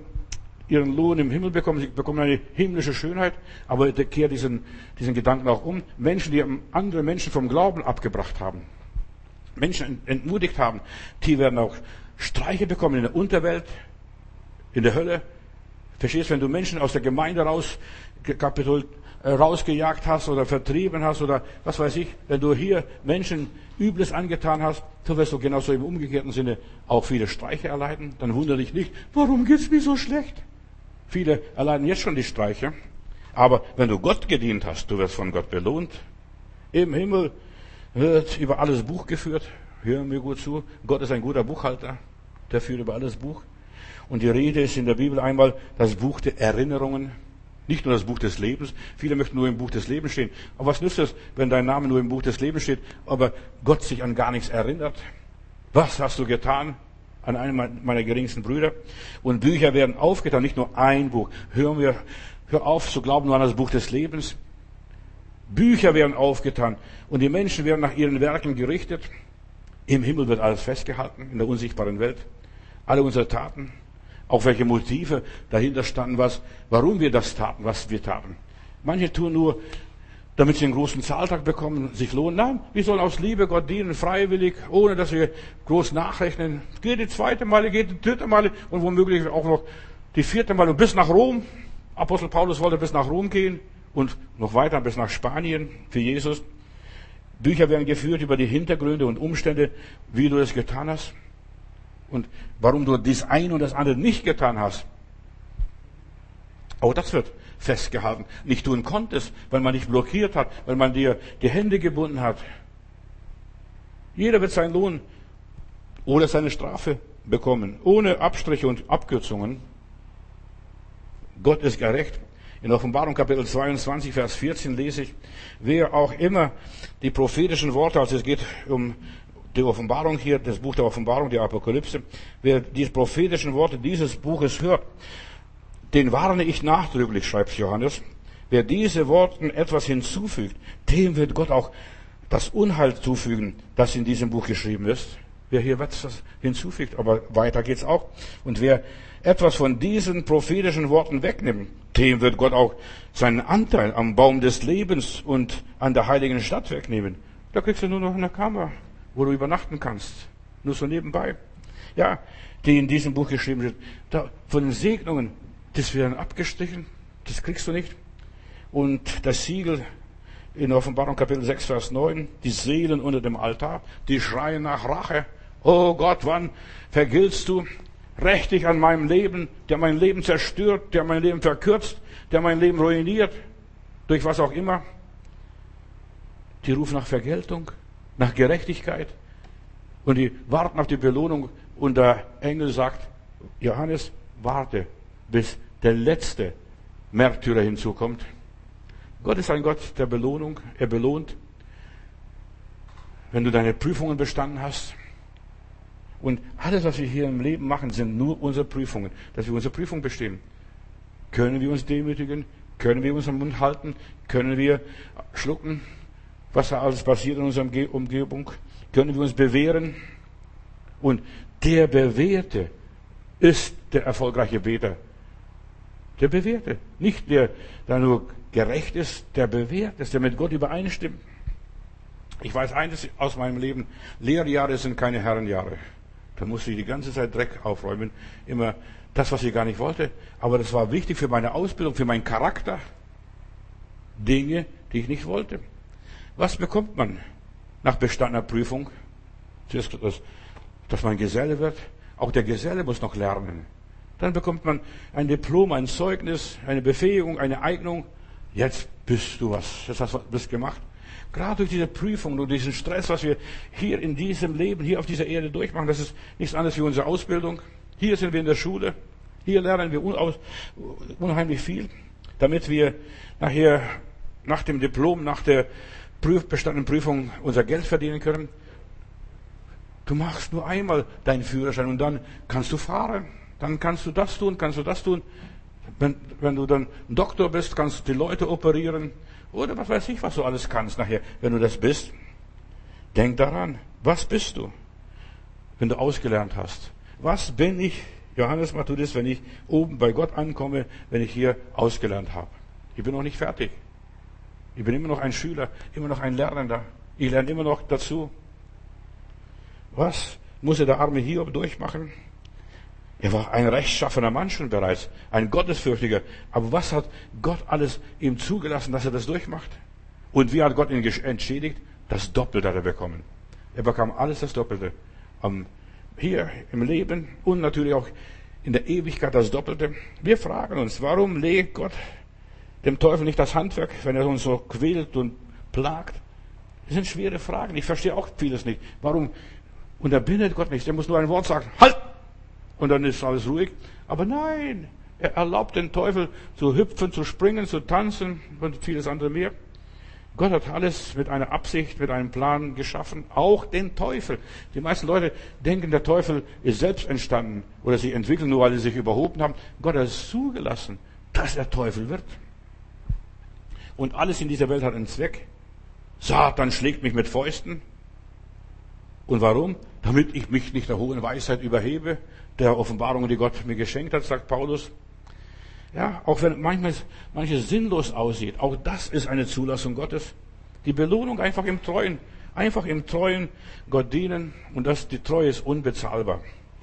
ihren Lohn im Himmel bekommen, sie bekommen eine himmlische Schönheit, aber kehrt diesen, diesen Gedanken auch um. Menschen, die andere Menschen vom Glauben abgebracht haben, Menschen entmutigt haben, die werden auch Streiche bekommen in der Unterwelt, in der Hölle. Verstehst, wenn du Menschen aus der Gemeinde raus, äh, rausgejagt hast oder vertrieben hast oder was weiß ich, wenn du hier Menschen Übles angetan hast, so wirst du genauso im umgekehrten Sinne auch viele Streiche erleiden. Dann wundere dich nicht, warum geht's mir so schlecht? Viele erleiden jetzt schon die Streiche. Aber wenn du Gott gedient hast, du wirst von Gott belohnt. Im Himmel wird über alles Buch geführt. Hör mir gut zu. Gott ist ein guter Buchhalter. Der führt über alles Buch. Und die Rede ist in der Bibel einmal das Buch der Erinnerungen. Nicht nur das Buch des Lebens. Viele möchten nur im Buch des Lebens stehen. Aber was nützt es, wenn dein Name nur im Buch des Lebens steht, aber Gott sich an gar nichts erinnert? Was hast du getan? An einen meiner geringsten Brüder. Und Bücher werden aufgetan, nicht nur ein Buch. Hören wir, hör auf zu glauben nur an das Buch des Lebens. Bücher werden aufgetan und die Menschen werden nach ihren Werken gerichtet. Im Himmel wird alles festgehalten, in der unsichtbaren Welt. Alle unsere Taten, auch welche Motive dahinter standen, was, warum wir das taten, was wir taten. Manche tun nur, damit sie einen großen Zahltag bekommen, sich lohnen. Nein, wir sollen aus Liebe Gott dienen, freiwillig, ohne dass wir groß nachrechnen. Geht die zweite Male, geht die dritte Male und womöglich auch noch die vierte Male bis nach Rom. Apostel Paulus wollte bis nach Rom gehen und noch weiter bis nach Spanien für Jesus. Bücher werden geführt über die Hintergründe und Umstände, wie du es getan hast und warum du dies ein und das andere nicht getan hast. Auch das wird festgehalten. Nicht tun konntest, weil man dich blockiert hat, weil man dir die Hände gebunden hat. Jeder wird seinen Lohn oder seine Strafe bekommen, ohne Abstriche und Abkürzungen. Gott ist gerecht. In Offenbarung Kapitel 22, Vers 14 lese ich, wer auch immer die prophetischen Worte, also es geht um die Offenbarung hier, das Buch der Offenbarung, die Apokalypse, wer die prophetischen Worte dieses Buches hört, den warne ich nachdrücklich, schreibt Johannes, wer diese Worten etwas hinzufügt, dem wird Gott auch das Unheil zufügen, das in diesem Buch geschrieben ist. Wer hier etwas hinzufügt, aber weiter geht's auch. Und wer etwas von diesen prophetischen Worten wegnimmt, dem wird Gott auch seinen Anteil am Baum des Lebens und an der heiligen Stadt wegnehmen. Da kriegst du nur noch eine Kammer, wo du übernachten kannst. Nur so nebenbei. Ja, die in diesem Buch geschrieben sind. Da, von den Segnungen, das werden abgestrichen. Das kriegst du nicht. Und das Siegel in Offenbarung Kapitel 6, Vers 9, die Seelen unter dem Altar, die schreien nach Rache. Oh Gott, wann vergiltst du? Rächt dich an meinem Leben, der mein Leben zerstört, der mein Leben verkürzt, der mein Leben ruiniert, durch was auch immer. Die rufen nach Vergeltung, nach Gerechtigkeit und die warten auf die Belohnung und der Engel sagt, Johannes, warte, bis der letzte Märtyrer hinzukommt. Gott ist ein Gott der Belohnung, er belohnt, wenn du deine Prüfungen bestanden hast, und alles, was wir hier im Leben machen, sind nur unsere Prüfungen, dass wir unsere Prüfung bestehen. Können wir uns demütigen? Können wir unseren Mund halten? Können wir schlucken, was da alles passiert in unserer Umgebung? Können wir uns bewähren? Und der Bewährte ist der erfolgreiche Beter. Der Bewährte. Nicht der, der nur gerecht ist, der bewährt ist, der mit Gott übereinstimmt. Ich weiß eines aus meinem Leben, Lehrjahre sind keine Herrenjahre. Da musste ich die ganze Zeit Dreck aufräumen. Immer das, was ich gar nicht wollte. Aber das war wichtig für meine Ausbildung, für meinen Charakter. Dinge, die ich nicht wollte. Was bekommt man nach bestandener Prüfung? Zuerst, dass, dass man Geselle wird. Auch der Geselle muss noch lernen. Dann bekommt man ein Diplom, ein Zeugnis, eine Befähigung, eine Eignung. Jetzt bist du was. Jetzt hast du was gemacht. Gerade durch diese Prüfung, durch diesen Stress, was wir hier in diesem Leben, hier auf dieser Erde durchmachen, das ist nichts anderes wie unsere Ausbildung. Hier sind wir in der Schule. Hier lernen wir unheimlich viel, damit wir nachher nach dem Diplom, nach der bestandenen Prüfung unser Geld verdienen können. Du machst nur einmal deinen Führerschein und dann kannst du fahren. Dann kannst du das tun, kannst du das tun. Wenn, wenn du dann Doktor bist, kannst du die Leute operieren. Oder was weiß ich, was du alles kannst nachher, wenn du das bist. Denk daran, was bist du, wenn du ausgelernt hast? Was bin ich, Johannes Matthäus, wenn ich oben bei Gott ankomme, wenn ich hier ausgelernt habe? Ich bin noch nicht fertig. Ich bin immer noch ein Schüler, immer noch ein Lernender. Ich lerne immer noch dazu. Was muss der arme Hiob durchmachen? Er war ein rechtschaffener Mann schon bereits, ein Gottesfürchtiger. Aber was hat Gott alles ihm zugelassen, dass er das durchmacht? Und wie hat Gott ihn entschädigt? Das Doppelte hat er bekommen. Er bekam alles das Doppelte. Hier im Leben und natürlich auch in der Ewigkeit das Doppelte. Wir fragen uns, warum legt Gott dem Teufel nicht das Handwerk, wenn er uns so quält und plagt? Das sind schwere Fragen. Ich verstehe auch vieles nicht. Warum unterbindet Gott nicht? Er muss nur ein Wort sagen. Halt! Und dann ist alles ruhig. Aber nein, er erlaubt den Teufel zu hüpfen, zu springen, zu tanzen und vieles andere mehr. Gott hat alles mit einer Absicht, mit einem Plan geschaffen, auch den Teufel. Die meisten Leute denken, der Teufel ist selbst entstanden oder sie entwickeln nur, weil sie sich überhoben haben. Gott hat es zugelassen, dass er Teufel wird. Und alles in dieser Welt hat einen Zweck. Satan schlägt mich mit Fäusten. Und warum? Damit ich mich nicht der hohen Weisheit überhebe, der Offenbarungen, die Gott mir geschenkt hat, sagt Paulus. Ja, auch wenn manchmal manches sinnlos aussieht, auch das ist eine Zulassung Gottes. Die Belohnung einfach im Treuen, einfach im Treuen Gott dienen und das, die Treue ist unbezahlbar.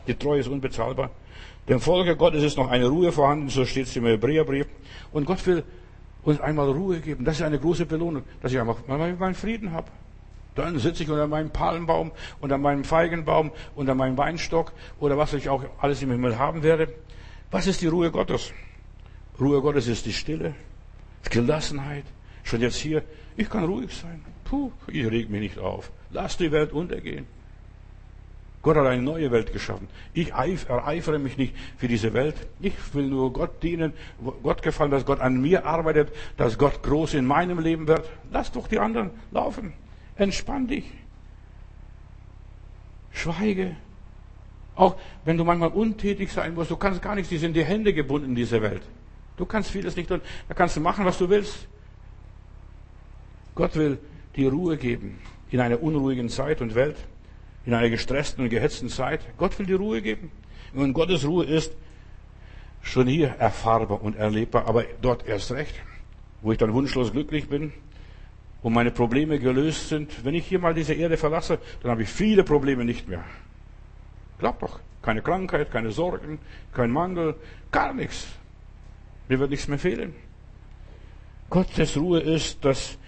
Die Treue ist unbezahlbar. Dem Volke Gottes ist noch eine Ruhe vorhanden, so steht es im Hebräerbrief. Und Gott will uns einmal Ruhe geben. Das ist eine große Belohnung, dass ich einfach meinen Frieden habe. Dann sitze ich unter meinem Palmbaum, unter meinem Feigenbaum, unter meinem Weinstock oder was ich auch alles im Himmel haben werde. Was ist die Ruhe Gottes? Ruhe Gottes ist die Stille, Gelassenheit. Schon jetzt hier, ich kann ruhig sein. Puh, ich reg mich nicht auf. Lass die Welt untergehen. Gott hat eine neue Welt geschaffen. Ich ereifere mich nicht für diese Welt. Ich will nur Gott dienen, Gott gefallen, dass Gott an mir arbeitet, dass Gott groß in meinem Leben wird. Lass doch die anderen laufen. Entspann dich. Schweige. Auch wenn du manchmal untätig sein musst, du kannst gar nichts, die sind die Hände gebunden in dieser Welt. Du kannst vieles nicht tun. Da kannst du machen, was du willst. Gott will die Ruhe geben in einer unruhigen Zeit und Welt in einer gestressten und gehetzten Zeit. Gott will die Ruhe geben. Und Gottes Ruhe ist schon hier erfahrbar und erlebbar, aber dort erst recht, wo ich dann wunschlos glücklich bin und meine Probleme gelöst sind. Wenn ich hier mal diese Erde verlasse, dann habe ich viele Probleme nicht mehr. Glaubt doch. Keine Krankheit, keine Sorgen, kein Mangel, gar nichts. Mir wird nichts mehr fehlen. Gottes Ruhe ist, dass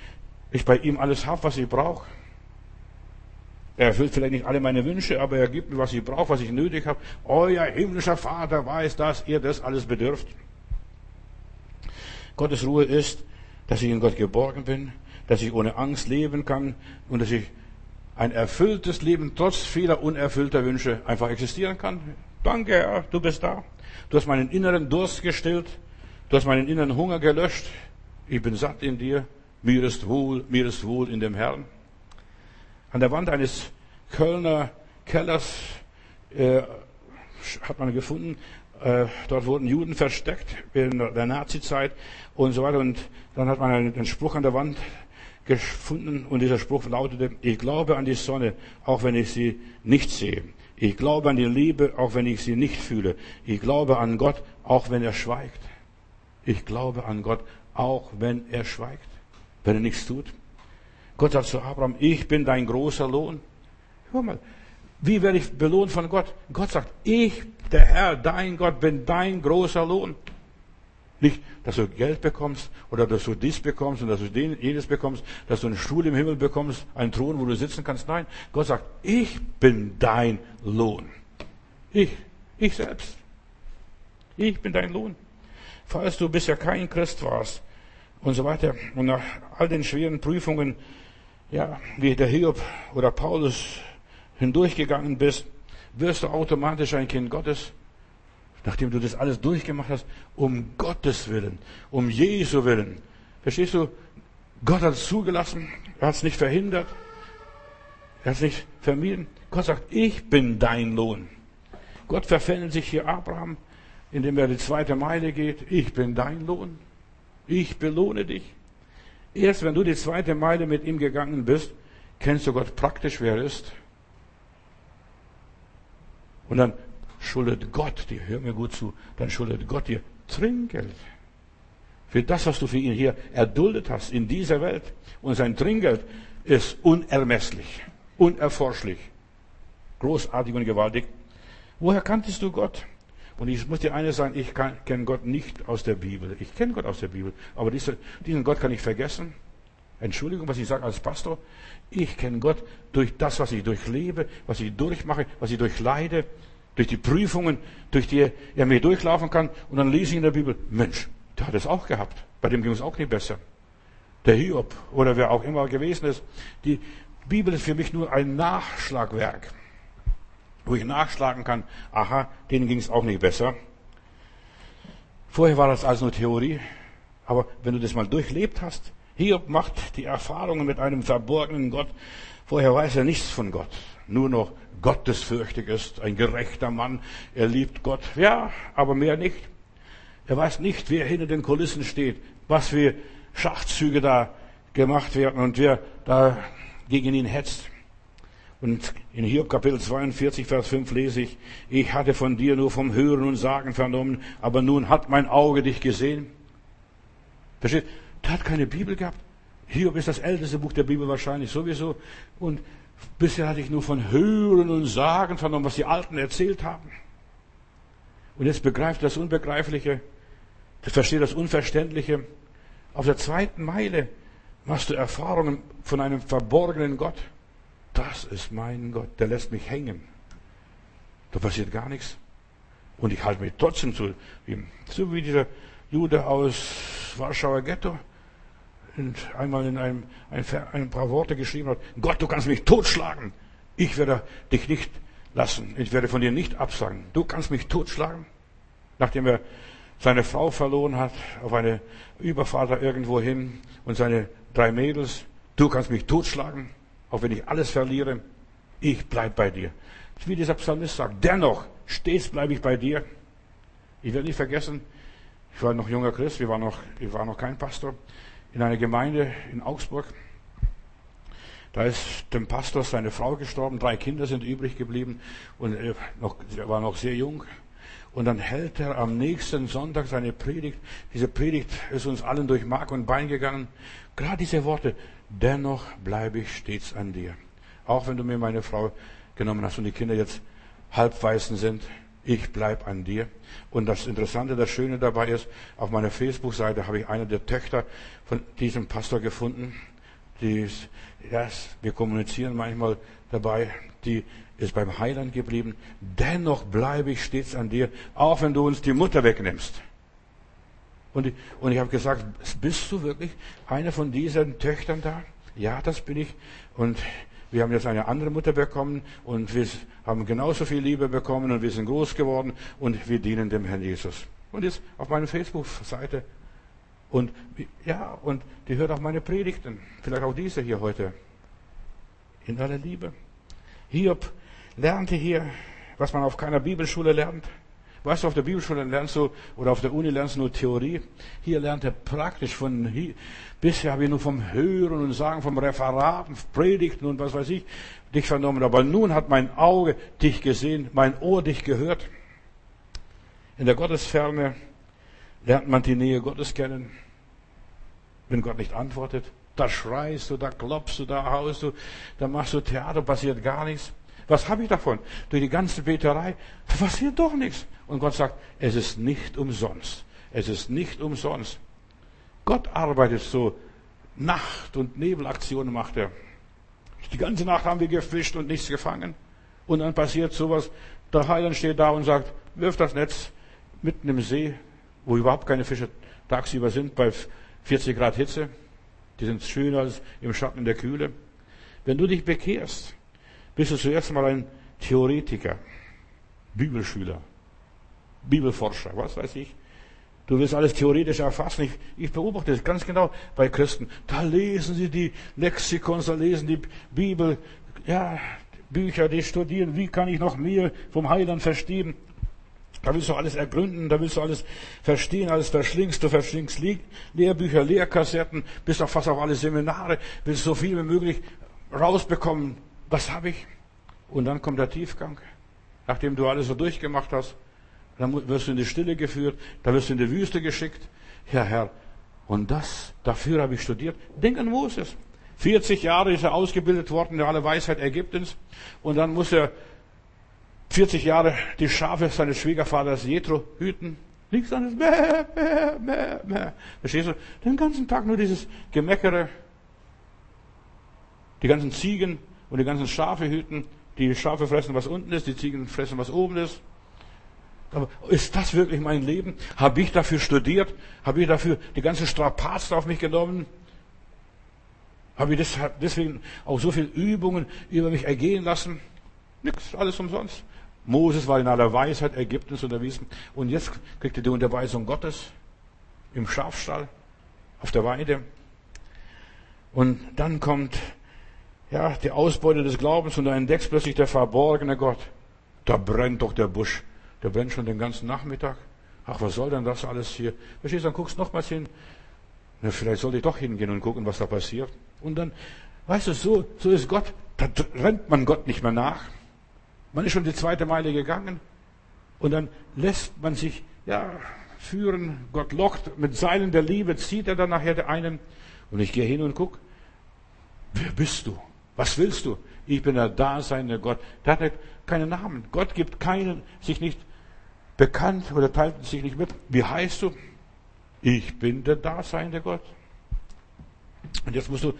ich bei ihm alles habe, was ich brauche. Er erfüllt vielleicht nicht alle meine Wünsche, aber er gibt mir, was ich brauche, was ich nötig habe. Euer himmlischer Vater weiß, dass ihr das alles bedürft. Gottes Ruhe ist, dass ich in Gott geborgen bin, dass ich ohne Angst leben kann und dass ich ein erfülltes Leben trotz vieler unerfüllter Wünsche einfach existieren kann. Danke, Herr, du bist da. Du hast meinen inneren Durst gestillt. Du hast meinen inneren Hunger gelöscht. Ich bin satt in dir. Mir ist wohl, mir ist wohl in dem Herrn. An der Wand eines Kölner Kellers äh, hat man gefunden, äh, dort wurden Juden versteckt in der Nazizeit und so weiter. Und dann hat man einen Spruch an der Wand gefunden und dieser Spruch lautete, ich glaube an die Sonne, auch wenn ich sie nicht sehe. Ich glaube an die Liebe, auch wenn ich sie nicht fühle. Ich glaube an Gott, auch wenn er schweigt. Ich glaube an Gott, auch wenn er schweigt, wenn er nichts tut. Gott sagt zu Abraham, ich bin dein großer Lohn. Hör mal, wie werde ich belohnt von Gott? Gott sagt, ich, der Herr, dein Gott, bin dein großer Lohn. Nicht, dass du Geld bekommst oder dass du dies bekommst und dass du jenes bekommst, dass du einen Stuhl im Himmel bekommst, einen Thron, wo du sitzen kannst. Nein, Gott sagt, ich bin dein Lohn. Ich, ich selbst. Ich bin dein Lohn. Falls du bisher kein Christ warst und so weiter und nach all den schweren Prüfungen ja, wie der Hiob oder Paulus hindurchgegangen bist, wirst du automatisch ein Kind Gottes, nachdem du das alles durchgemacht hast, um Gottes Willen, um Jesu Willen. Verstehst du? Gott hat es zugelassen, er hat es nicht verhindert, er hat es nicht vermieden. Gott sagt, ich bin dein Lohn. Gott verfällt sich hier Abraham, indem er die zweite Meile geht. Ich bin dein Lohn. Ich belohne dich. Erst wenn du die zweite Meile mit ihm gegangen bist, kennst du Gott praktisch, wer er ist. Und dann schuldet Gott dir, hör mir gut zu, dann schuldet Gott dir Trinkgeld. Für das, was du für ihn hier erduldet hast in dieser Welt. Und sein Trinkgeld ist unermesslich, unerforschlich, großartig und gewaltig. Woher kanntest du Gott? Und ich muss dir eines sagen, ich kenne Gott nicht aus der Bibel. Ich kenne Gott aus der Bibel. Aber diese, diesen Gott kann ich vergessen. Entschuldigung, was ich sage als Pastor. Ich kenne Gott durch das, was ich durchlebe, was ich durchmache, was ich durchleide, durch die Prüfungen, durch die er mir durchlaufen kann. Und dann lese ich in der Bibel, Mensch, der hat es auch gehabt. Bei dem ging es auch nicht besser. Der Hiob oder wer auch immer gewesen ist. Die Bibel ist für mich nur ein Nachschlagwerk wo ich nachschlagen kann, aha, denen ging es auch nicht besser. Vorher war das alles nur Theorie, aber wenn du das mal durchlebt hast, Hiob macht die Erfahrungen mit einem verborgenen Gott. Vorher weiß er nichts von Gott, nur noch gottesfürchtig ist, ein gerechter Mann, er liebt Gott, ja, aber mehr nicht. Er weiß nicht, wer hinter den Kulissen steht, was für Schachzüge da gemacht werden und wer da gegen ihn hetzt. Und in Hiob Kapitel 42, Vers 5 lese ich, ich hatte von dir nur vom Hören und Sagen vernommen, aber nun hat mein Auge dich gesehen. Versteht? Der hat keine Bibel gehabt. Hiob ist das älteste Buch der Bibel wahrscheinlich sowieso. Und bisher hatte ich nur von Hören und Sagen vernommen, was die Alten erzählt haben. Und jetzt begreift das Unbegreifliche, versteht das Unverständliche. Auf der zweiten Meile machst du Erfahrungen von einem verborgenen Gott. Das ist mein Gott, der lässt mich hängen. Da passiert gar nichts. Und ich halte mich trotzdem zu ihm. So wie dieser Jude aus Warschauer Ghetto einmal in einem, ein, ein paar Worte geschrieben hat, Gott, du kannst mich totschlagen. Ich werde dich nicht lassen. Ich werde von dir nicht absagen. Du kannst mich totschlagen. Nachdem er seine Frau verloren hat, auf eine Überfahrt irgendwo hin und seine drei Mädels. Du kannst mich totschlagen, auch wenn ich alles verliere. Ich bleib bei dir. Wie dieser Psalmist sagt, dennoch, stets bleibe ich bei dir. Ich werde nicht vergessen, ich war noch junger Christ, wir waren noch, ich war noch kein Pastor, in einer Gemeinde in Augsburg. Da ist dem Pastor seine Frau gestorben, drei Kinder sind übrig geblieben und er, war noch sehr jung. Und dann hält er am nächsten Sonntag seine Predigt. Diese Predigt ist uns allen durch Mark und Bein gegangen. Gerade diese Worte, dennoch bleibe ich stets an dir. Auch wenn du mir meine Frau genommen hast und die Kinder jetzt halbweißen sind, ich bleib an dir. Und das Interessante, das Schöne dabei ist, auf meiner Facebook-Seite habe ich eine der Töchter von diesem Pastor gefunden. Die ist, ja, wir kommunizieren manchmal dabei, die ist beim Heiland geblieben. Dennoch bleibe ich stets an dir, auch wenn du uns die Mutter wegnimmst. Und ich, und ich habe gesagt, bist du wirklich eine von diesen Töchtern da? Ja, das bin ich. Und wir haben jetzt eine andere Mutter bekommen und wir haben genauso viel Liebe bekommen und wir sind groß geworden und wir dienen dem Herrn Jesus. Und jetzt auf meiner Facebook-Seite. Und ja, und die hört auch meine Predigten. Vielleicht auch diese hier heute. In aller Liebe. Hiob lernte hier, was man auf keiner Bibelschule lernt. Weißt du, auf der Bibelschule lernst du, oder auf der Uni lernst du nur Theorie. Hier lernt er praktisch von, hier, bisher habe ich nur vom Hören und Sagen, vom Referaten, Predigten und was weiß ich, dich vernommen. Aber nun hat mein Auge dich gesehen, mein Ohr dich gehört. In der Gottesferne lernt man die Nähe Gottes kennen. Wenn Gott nicht antwortet, da schreist du, da klopfst du, da haust du, da machst du Theater, passiert gar nichts. Was habe ich davon? Durch die ganze Beterei passiert doch nichts. Und Gott sagt, es ist nicht umsonst. Es ist nicht umsonst. Gott arbeitet so. Nacht- und Nebelaktionen macht er. Die ganze Nacht haben wir gefischt und nichts gefangen. Und dann passiert sowas. Der Heiland steht da und sagt, wirf das Netz mitten im See, wo überhaupt keine Fische tagsüber sind, bei 40 Grad Hitze. Die sind schöner als im Schatten der Kühle. Wenn du dich bekehrst, bist du zuerst mal ein Theoretiker, Bibelschüler, Bibelforscher, was weiß ich. Du willst alles theoretisch erfassen. Ich, ich beobachte das ganz genau bei Christen. Da lesen sie die Lexikons, da lesen die Bibel, ja, Bücher, die studieren. Wie kann ich noch mehr vom Heiland verstehen? Da willst du alles ergründen, da willst du alles verstehen, alles verschlingst, du verschlingst Lehrbücher, Lehrkassetten, bist auch fast auf alle Seminare, willst so viel wie möglich rausbekommen. Was habe ich? Und dann kommt der Tiefgang. Nachdem du alles so durchgemacht hast, dann wirst du in die Stille geführt, dann wirst du in die Wüste geschickt. Ja, Herr, und das, dafür habe ich studiert. Denk an Moses. 40 Jahre ist er ausgebildet worden in alle Weisheit Ägyptens. Und dann muss er 40 Jahre die Schafe seines Schwiegervaters Jethro hüten. Nichts anderes. Mäh, mäh, mäh, mäh. Verstehst du? Den ganzen Tag nur dieses Gemeckere. Die ganzen Ziegen und die ganzen Schafe hüten. Die Schafe fressen, was unten ist, die Ziegen fressen, was oben ist. Aber ist das wirklich mein Leben? Habe ich dafür studiert? Habe ich dafür die ganzen Strapazen auf mich genommen? Habe ich deswegen auch so viele Übungen über mich ergehen lassen? Nix, alles umsonst. Moses war in aller Weisheit Ägyptens unterwiesen und jetzt kriegt er die Unterweisung Gottes im Schafstall auf der Weide. Und dann kommt ja, die Ausbeute des Glaubens und du entdeckst plötzlich der verborgene Gott. Da brennt doch der Busch. Der brennt schon den ganzen Nachmittag. Ach, was soll denn das alles hier? Verstehst du, dann guckst nochmals hin. Na, vielleicht sollte ich doch hingehen und gucken, was da passiert. Und dann, weißt du, so, so ist Gott Da rennt man Gott nicht mehr nach. Man ist schon die zweite Meile gegangen. Und dann lässt man sich, ja, führen. Gott lockt mit Seilen der Liebe, zieht er dann nachher einen. Und ich gehe hin und guck, wer bist du? Was willst du? Ich bin der Daseinende Gott. Der hat keinen Namen. Gott gibt keinen, sich nicht bekannt oder teilt sich nicht mit. Wie heißt du? Ich bin der Daseinende Gott. Und jetzt musst du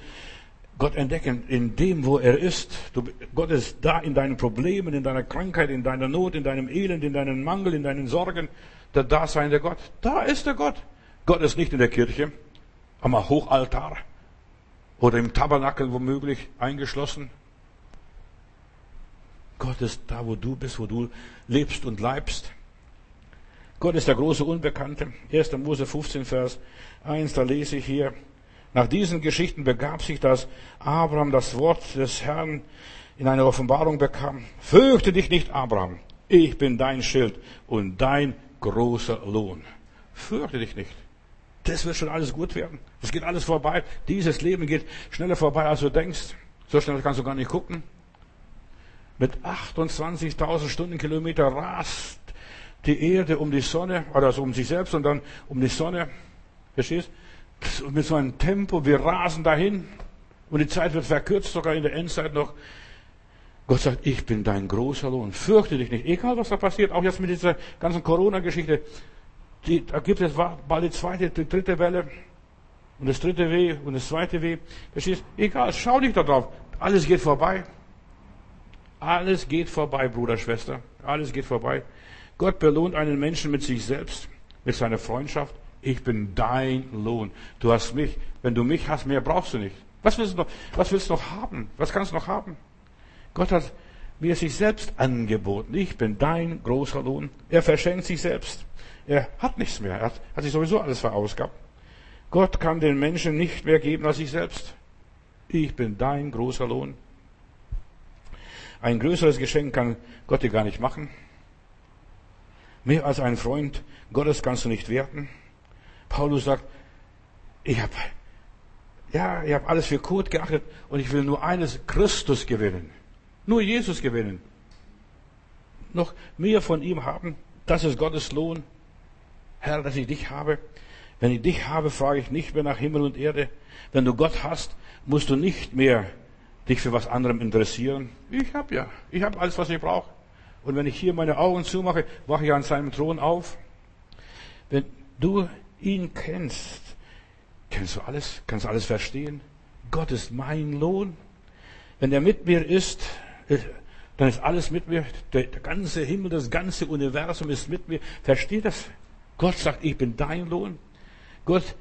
Gott entdecken in dem, wo er ist. Du, Gott ist da in deinen Problemen, in deiner Krankheit, in deiner Not, in deinem Elend, in deinem Mangel, in deinen Sorgen. Der Daseinende Gott. Da ist der Gott. Gott ist nicht in der Kirche, am Hochaltar oder im Tabernakel womöglich eingeschlossen. Gott ist da, wo du bist, wo du lebst und leibst. Gott ist der große Unbekannte. 1. Mose 15, Vers 1, da lese ich hier. Nach diesen Geschichten begab sich, dass Abraham das Wort des Herrn in einer Offenbarung bekam. Fürchte dich nicht, Abraham. Ich bin dein Schild und dein großer Lohn. Fürchte dich nicht. Das wird schon alles gut werden. Es geht alles vorbei. Dieses Leben geht schneller vorbei, als du denkst. So schnell kannst du gar nicht gucken. Mit 28.000 Stundenkilometer rast die Erde um die Sonne, also um sich selbst und dann um die Sonne. Verstehst? Und mit so einem Tempo, wir rasen dahin. Und die Zeit wird verkürzt, sogar in der Endzeit noch. Gott sagt, ich bin dein großer Lohn. Fürchte dich nicht. Egal, was da passiert. Auch jetzt mit dieser ganzen Corona-Geschichte. Die, da gibt es bald die zweite, die dritte Welle. Und das dritte Weh und das zweite Weh. Verstehst? Egal, schau nicht darauf. Alles geht vorbei. Alles geht vorbei, Bruder, Schwester. Alles geht vorbei. Gott belohnt einen Menschen mit sich selbst, mit seiner Freundschaft. Ich bin dein Lohn. Du hast mich. Wenn du mich hast, mehr brauchst du nicht. Was willst du noch, was willst du noch haben? Was kannst du noch haben? Gott hat mir sich selbst angeboten. Ich bin dein großer Lohn. Er verschenkt sich selbst. Er hat nichts mehr. Er hat, hat sich sowieso alles verausgabt. Gott kann den Menschen nicht mehr geben als sich selbst. Ich bin dein großer Lohn. Ein größeres Geschenk kann Gott dir gar nicht machen. Mehr als ein Freund Gottes kannst du nicht werten. Paulus sagt, ich habe ja, ich habe alles für gut geachtet und ich will nur eines, Christus gewinnen. Nur Jesus gewinnen. Noch mehr von ihm haben. Das ist Gottes Lohn. Herr, dass ich dich habe. Wenn ich dich habe, frage ich nicht mehr nach Himmel und Erde. Wenn du Gott hast, musst du nicht mehr dich für was anderem interessieren. Ich habe ja, ich habe alles, was ich brauche. Und wenn ich hier meine Augen zumache, wache ich an seinem Thron auf. Wenn du ihn kennst, kennst du alles, kannst alles verstehen. Gott ist mein Lohn. Wenn er mit mir ist, dann ist alles mit mir. Der, ganze Himmel, das ganze Universum ist mit mir. Versteht das? Gott sagt, ich bin dein Lohn. Gott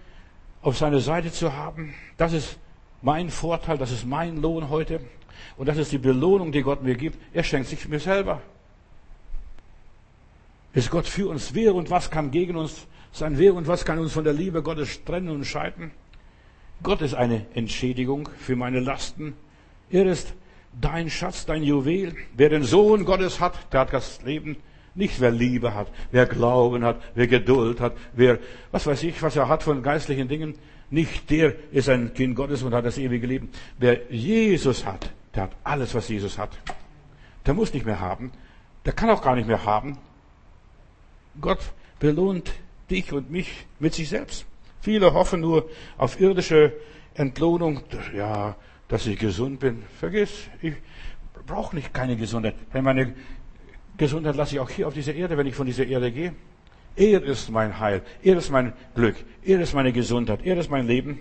auf seiner Seite zu haben, das ist mein Vorteil, das ist mein Lohn heute. Und das ist die Belohnung, die Gott mir gibt. Er schenkt sich mir selber. Ist Gott für uns? Wer und was kann gegen uns sein? Wer und was kann uns von der Liebe Gottes trennen und scheiden? Gott ist eine Entschädigung für meine Lasten. Er ist dein Schatz, dein Juwel. Wer den Sohn Gottes hat, der hat das Leben. Nicht wer Liebe hat, wer Glauben hat, wer Geduld hat, wer, was weiß ich, was er hat von geistlichen Dingen. Nicht der ist ein Kind Gottes und hat das ewige Leben. Wer Jesus hat, der hat alles, was Jesus hat. Der muss nicht mehr haben. Der kann auch gar nicht mehr haben. Gott belohnt dich und mich mit sich selbst. Viele hoffen nur auf irdische Entlohnung. Ja, dass ich gesund bin. Vergiss, ich brauche nicht keine Gesundheit. Denn meine Gesundheit lasse ich auch hier auf dieser Erde, wenn ich von dieser Erde gehe. Er ist mein Heil. Er ist mein Glück. Er ist meine Gesundheit. Er ist mein Leben.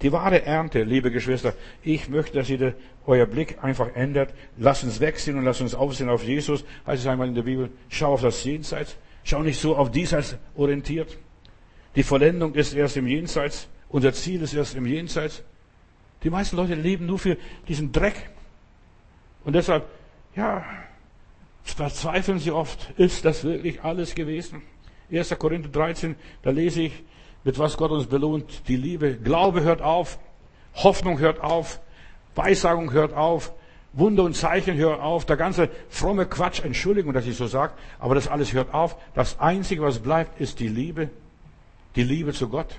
Die wahre Ernte, liebe Geschwister, ich möchte, dass ihr euer Blick einfach ändert. Lasst uns wegsehen und lasst uns aufsehen auf Jesus. Heißt es einmal in der Bibel, schau auf das Jenseits. Schau nicht so auf diesseits orientiert. Die Vollendung ist erst im Jenseits. Unser Ziel ist erst im Jenseits. Die meisten Leute leben nur für diesen Dreck. Und deshalb, ja, verzweifeln sie oft, ist das wirklich alles gewesen? 1. Korinther 13, da lese ich, mit was Gott uns belohnt, die Liebe. Glaube hört auf, Hoffnung hört auf, Weissagung hört auf, Wunder und Zeichen hört auf, der ganze fromme Quatsch, Entschuldigung, dass ich so sage, aber das alles hört auf. Das Einzige, was bleibt, ist die Liebe, die Liebe zu Gott.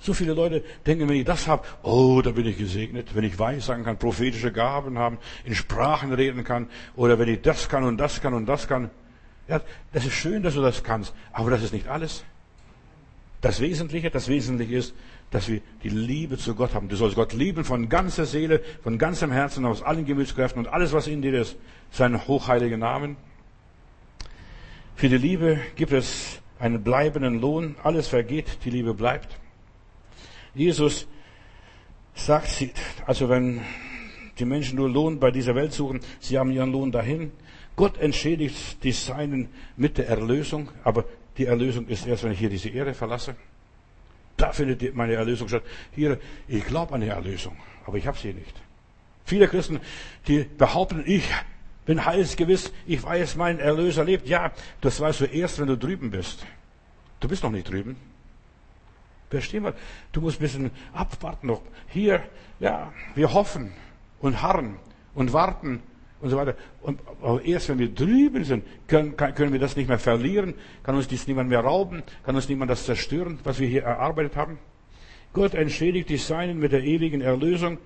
So viele Leute denken, wenn ich das habe, oh, da bin ich gesegnet. Wenn ich Weissagen kann, prophetische Gaben haben, in Sprachen reden kann, oder wenn ich das kann und das kann und das kann. Ja, das ist schön, dass du das kannst, aber das ist nicht alles. Das Wesentliche, das Wesentliche ist, dass wir die Liebe zu Gott haben. Du sollst Gott lieben von ganzer Seele, von ganzem Herzen, aus allen Gemütskräften und alles, was in dir ist, seinen hochheiligen Namen. Für die Liebe gibt es einen bleibenden Lohn. Alles vergeht, die Liebe bleibt. Jesus sagt, also wenn die Menschen nur Lohn bei dieser Welt suchen, sie haben ihren Lohn dahin. Gott entschädigt die Seinen mit der Erlösung, aber die Erlösung ist erst, wenn ich hier diese Erde verlasse. Da findet meine Erlösung statt. Hier, ich glaube an die Erlösung, aber ich habe sie nicht. Viele Christen, die behaupten, ich bin heilsgewiss, ich weiß, mein Erlöser lebt. Ja, das weißt du erst, wenn du drüben bist. Du bist noch nicht drüben. Verstehen wir? Du musst ein bisschen abwarten noch. Hier, ja, wir hoffen und harren und warten und so weiter. Und erst wenn wir drüben sind, können, können wir das nicht mehr verlieren, kann uns dies niemand mehr rauben, kann uns niemand das zerstören, was wir hier erarbeitet haben. Gott entschädigt die Seinen mit der ewigen Erlösung.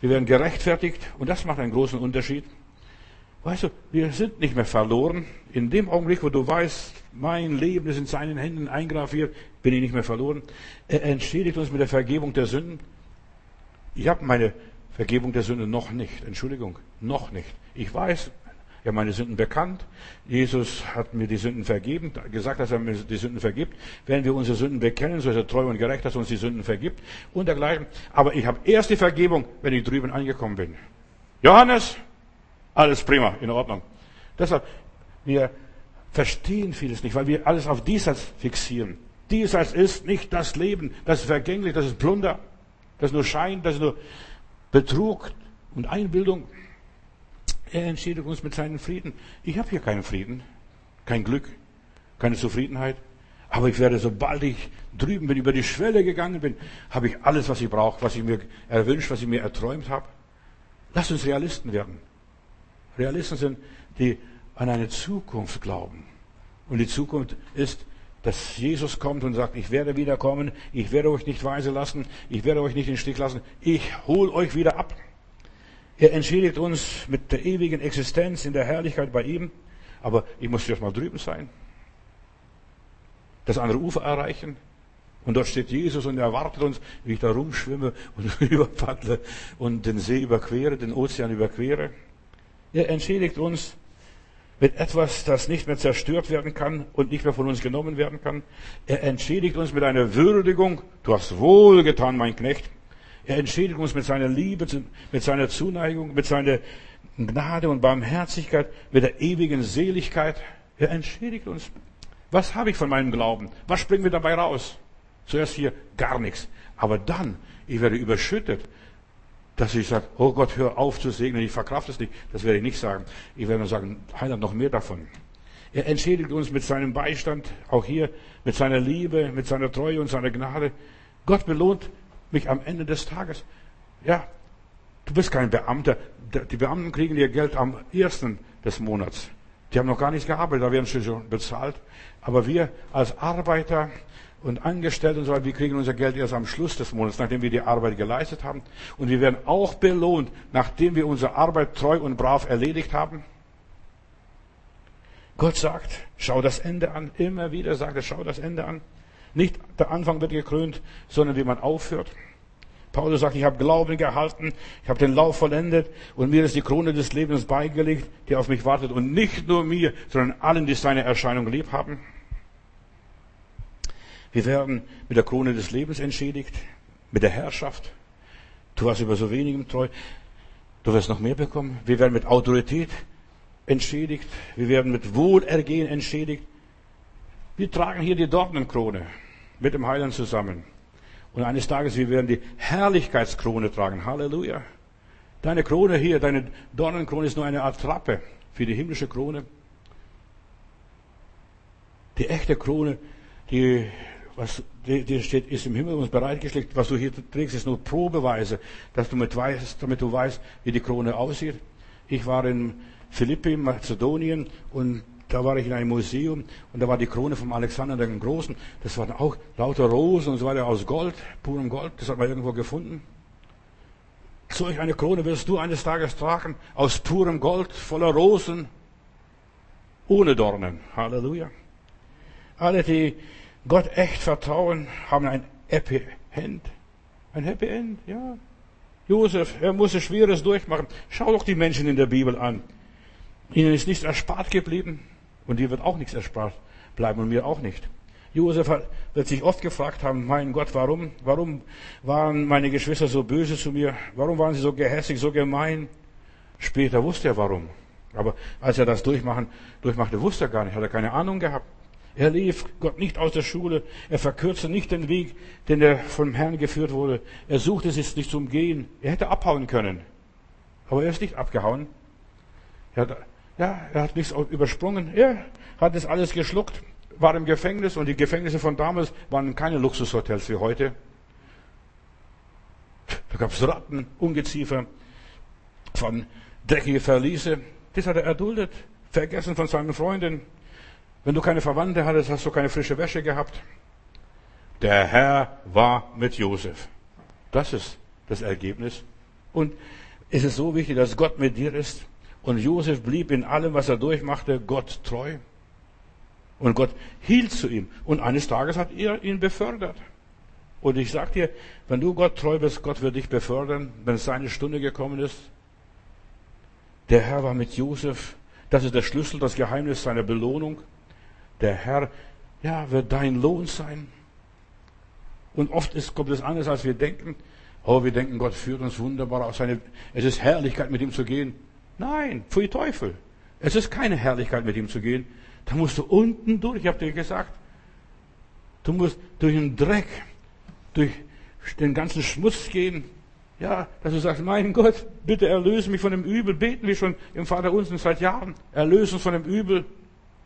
Wir werden gerechtfertigt und das macht einen großen Unterschied. Weißt du, wir sind nicht mehr verloren. In dem Augenblick, wo du weißt, mein Leben ist in seinen Händen eingraviert, bin ich nicht mehr verloren. Er entschädigt uns mit der Vergebung der Sünden. Ich habe meine Vergebung der Sünde noch nicht. Entschuldigung, noch nicht. Ich weiß, habe meine Sünden bekannt. Jesus hat mir die Sünden vergeben, gesagt, dass er mir die Sünden vergibt. Wenn wir unsere Sünden bekennen, so ist er treu und gerecht, dass er uns die Sünden vergibt und dergleichen. Aber ich habe erst die Vergebung, wenn ich drüben angekommen bin. Johannes, alles prima, in Ordnung. Deshalb, wir verstehen vieles nicht, weil wir alles auf diesseits fixieren. Diesseits ist nicht das Leben, das ist vergänglich, das ist Plunder, das ist nur Schein, das ist nur Betrug und Einbildung. Er entschädigt uns mit seinem Frieden. Ich habe hier keinen Frieden, kein Glück, keine Zufriedenheit. Aber ich werde, sobald ich drüben bin, über die Schwelle gegangen bin, habe ich alles, was ich brauche, was ich mir erwünscht, was ich mir erträumt habe. Lass uns Realisten werden. Realisten sind, die an eine Zukunft glauben. Und die Zukunft ist, dass Jesus kommt und sagt, ich werde wiederkommen, ich werde euch nicht weise lassen, ich werde euch nicht in den Stich lassen, ich hole euch wieder ab. Er entschädigt uns mit der ewigen Existenz in der Herrlichkeit bei ihm, aber ich muss erst mal drüben sein, das andere Ufer erreichen, und dort steht Jesus und er erwartet uns, wie ich da rumschwimme und überpaddle und den See überquere, den Ozean überquere. Er entschädigt uns mit etwas, das nicht mehr zerstört werden kann und nicht mehr von uns genommen werden kann. Er entschädigt uns mit einer Würdigung. Du hast wohl getan, mein Knecht. Er entschädigt uns mit seiner Liebe, mit seiner Zuneigung, mit seiner Gnade und Barmherzigkeit, mit der ewigen Seligkeit. Er entschädigt uns. Was habe ich von meinem Glauben? Was springen wir dabei raus? Zuerst hier gar nichts. Aber dann, ich werde überschüttet dass ich sage, oh Gott, hör auf zu segnen, ich verkraft es nicht. Das werde ich nicht sagen. Ich werde nur sagen, Heiland, noch mehr davon. Er entschädigt uns mit seinem Beistand, auch hier, mit seiner Liebe, mit seiner Treue und seiner Gnade. Gott belohnt mich am Ende des Tages. Ja, du bist kein Beamter. Die Beamten kriegen ihr Geld am ersten des Monats. Die haben noch gar nicht gearbeitet, da werden sie schon bezahlt. Aber wir als Arbeiter, und Angestellte und so weiter, wir kriegen unser Geld erst am Schluss des Monats, nachdem wir die Arbeit geleistet haben. Und wir werden auch belohnt, nachdem wir unsere Arbeit treu und brav erledigt haben. Gott sagt, schau das Ende an. Immer wieder sagt er, schau das Ende an. Nicht der Anfang wird gekrönt, sondern wie man aufhört. Paulus sagt, ich habe Glauben gehalten, ich habe den Lauf vollendet und mir ist die Krone des Lebens beigelegt, die auf mich wartet. Und nicht nur mir, sondern allen, die seine Erscheinung lieb haben. Wir werden mit der Krone des Lebens entschädigt, mit der Herrschaft. Du warst über so wenigem treu. Du wirst noch mehr bekommen. Wir werden mit Autorität entschädigt. Wir werden mit Wohlergehen entschädigt. Wir tragen hier die Dornenkrone mit dem Heiland zusammen. Und eines Tages, wir werden die Herrlichkeitskrone tragen. Halleluja. Deine Krone hier, deine Dornenkrone ist nur eine Art Trappe für die himmlische Krone. Die echte Krone, die was dir steht, ist im Himmel uns bereitgestellt. Was du hier trägst, ist nur Probeweise, dass du mit weißt, damit du weißt, wie die Krone aussieht. Ich war in Philippi, Mazedonien, und da war ich in einem Museum und da war die Krone vom Alexander den Großen. Das waren auch lauter Rosen und so weiter aus Gold, purem Gold. Das hat man irgendwo gefunden. Solch eine Krone wirst du eines Tages tragen, aus purem Gold, voller Rosen, ohne Dornen. Halleluja. Alle, die Gott echt vertrauen, haben ein Happy End. Ein Happy End, ja. Josef, er musste Schweres durchmachen. Schau doch die Menschen in der Bibel an. Ihnen ist nichts erspart geblieben und dir wird auch nichts erspart bleiben und mir auch nicht. Josef wird sich oft gefragt haben, mein Gott, warum, warum waren meine Geschwister so böse zu mir? Warum waren sie so gehässig, so gemein? Später wusste er warum. Aber als er das durchmachen, durchmachte, wusste er gar nicht, hat er keine Ahnung gehabt. Er lief Gott nicht aus der Schule. Er verkürzte nicht den Weg, den er vom Herrn geführt wurde. Er suchte es nicht zum Gehen. Er hätte abhauen können. Aber er ist nicht abgehauen. Er hat, ja, er hat nichts übersprungen. Er hat es alles geschluckt, war im Gefängnis und die Gefängnisse von damals waren keine Luxushotels wie heute. Da gab es Ratten, Ungeziefer, von dreckige Verliese. Das hat er erduldet, vergessen von seinen Freunden. Wenn du keine Verwandte hattest, hast du keine frische Wäsche gehabt. Der Herr war mit Josef. Das ist das Ergebnis. Und es ist so wichtig, dass Gott mit dir ist. Und Josef blieb in allem, was er durchmachte, Gott treu. Und Gott hielt zu ihm. Und eines Tages hat er ihn befördert. Und ich sag dir, wenn du Gott treu bist, Gott wird dich befördern, wenn seine Stunde gekommen ist. Der Herr war mit Josef. Das ist der Schlüssel, das Geheimnis seiner Belohnung. Der Herr, ja, wird dein Lohn sein. Und oft ist, kommt es anders, als wir denken. Oh, wir denken, Gott führt uns wunderbar aus seine, es ist Herrlichkeit, mit ihm zu gehen. Nein, pfui Teufel. Es ist keine Herrlichkeit, mit ihm zu gehen. Da musst du unten durch, ich habe dir gesagt. Du musst durch den Dreck, durch den ganzen Schmutz gehen. Ja, dass du sagst, mein Gott, bitte erlöse mich von dem Übel. Beten wir schon im Vater unsen seit Jahren. Erlöse uns von dem Übel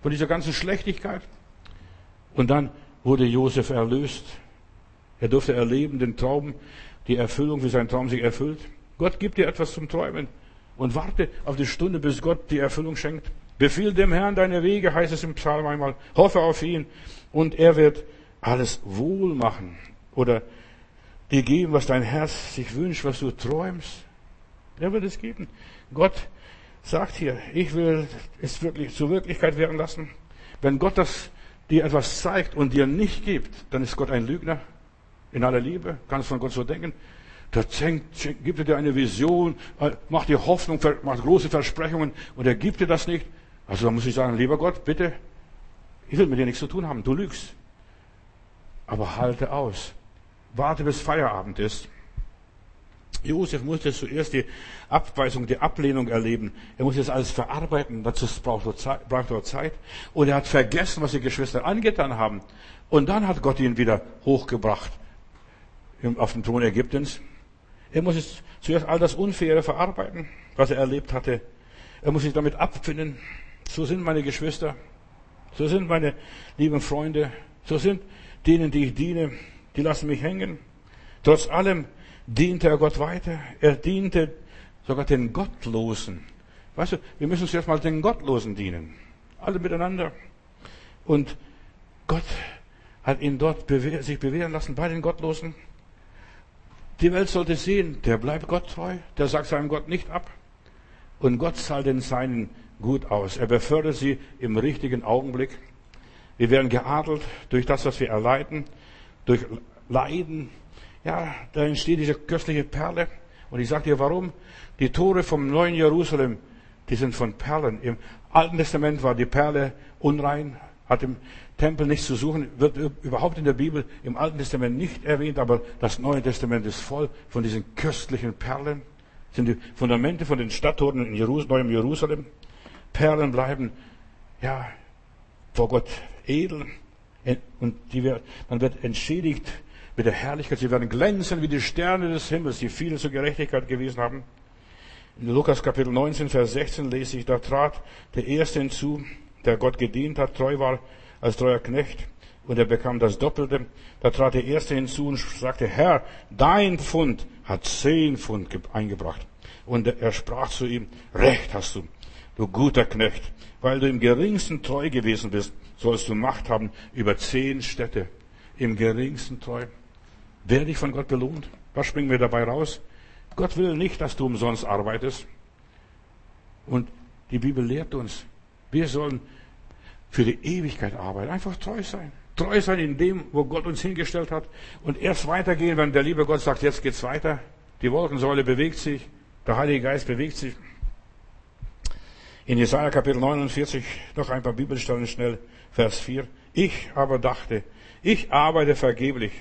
von dieser ganzen Schlechtigkeit. Und dann wurde Josef erlöst. Er durfte erleben, den Traum, die Erfüllung, wie sein Traum sich erfüllt. Gott gibt dir etwas zum Träumen und warte auf die Stunde, bis Gott die Erfüllung schenkt. Befiehl dem Herrn deine Wege, heißt es im Psalm einmal. Hoffe auf ihn und er wird alles wohl machen oder dir geben, was dein Herz sich wünscht, was du träumst. Er wird es geben. Gott sagt hier, ich will es wirklich zur Wirklichkeit werden lassen. Wenn Gott das dir etwas zeigt und dir nicht gibt, dann ist Gott ein Lügner. In aller Liebe, kannst von Gott so denken. Da gibt er dir eine Vision, äh, macht dir Hoffnung, macht große Versprechungen und er gibt dir das nicht. Also da muss ich sagen, lieber Gott, bitte, ich will mit dir nichts zu tun haben, du lügst. Aber halte aus. Warte bis Feierabend ist. Josef musste zuerst die Abweisung, die Ablehnung erleben. Er musste das alles verarbeiten. Dazu braucht er Zeit. Und er hat vergessen, was die Geschwister angetan haben. Und dann hat Gott ihn wieder hochgebracht auf den Thron Ägyptens. Er muss zuerst all das Unfaire verarbeiten, was er erlebt hatte. Er muss sich damit abfinden. So sind meine Geschwister. So sind meine lieben Freunde. So sind denen, die ich diene. Die lassen mich hängen. Trotz allem diente er Gott weiter. Er diente sogar den Gottlosen. Weißt du, wir müssen zuerst mal den Gottlosen dienen. Alle miteinander. Und Gott hat ihn dort sich bewähren lassen bei den Gottlosen. Die Welt sollte sehen, der bleibt Gott treu, der sagt seinem Gott nicht ab. Und Gott zahlt den Seinen gut aus. Er befördert sie im richtigen Augenblick. Wir werden geadelt durch das, was wir erleiden, durch Leiden, ja, da entsteht diese köstliche Perle. Und ich sage dir warum. Die Tore vom neuen Jerusalem, die sind von Perlen. Im Alten Testament war die Perle unrein, hat im Tempel nichts zu suchen, wird überhaupt in der Bibel im Alten Testament nicht erwähnt, aber das Neue Testament ist voll von diesen köstlichen Perlen. Das sind die Fundamente von den Stadttoren in Jerus neuem Jerusalem. Perlen bleiben, ja, vor Gott edel. Und die wird, man wird entschädigt mit der Herrlichkeit. Sie werden glänzen wie die Sterne des Himmels, die viele zur Gerechtigkeit gewiesen haben. In Lukas Kapitel 19, Vers 16 lese ich, da trat der Erste hinzu, der Gott gedient hat, treu war als treuer Knecht, und er bekam das Doppelte. Da trat der Erste hinzu und sagte, Herr, dein Pfund hat zehn Pfund eingebracht. Und er sprach zu ihm, Recht hast du, du guter Knecht. Weil du im geringsten treu gewesen bist, sollst du Macht haben über zehn Städte. Im geringsten treu. Werde ich von Gott belohnt? Was springen wir dabei raus? Gott will nicht, dass du umsonst arbeitest. Und die Bibel lehrt uns, wir sollen für die Ewigkeit arbeiten. Einfach treu sein. Treu sein in dem, wo Gott uns hingestellt hat. Und erst weitergehen, wenn der liebe Gott sagt, jetzt geht's weiter. Die Wolkensäule bewegt sich. Der Heilige Geist bewegt sich. In Jesaja Kapitel 49 noch ein paar Bibelstellen schnell. Vers 4. Ich aber dachte, ich arbeite vergeblich.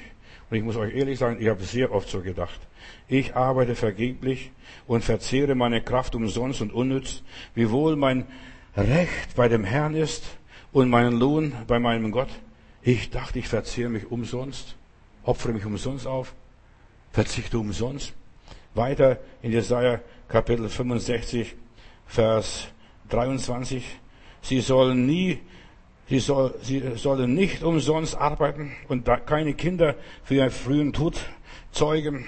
Und ich muss euch ehrlich sagen, ich habe sehr oft so gedacht. Ich arbeite vergeblich und verzehre meine Kraft umsonst und unnütz, wiewohl mein Recht bei dem Herrn ist und mein Lohn bei meinem Gott. Ich dachte, ich verzehre mich umsonst, opfere mich umsonst auf, verzichte umsonst. Weiter in Jesaja Kapitel 65, Vers 23. Sie sollen nie, sie, soll, sie sollen nicht umsonst arbeiten und keine Kinder für ihren frühen Tod zeugen,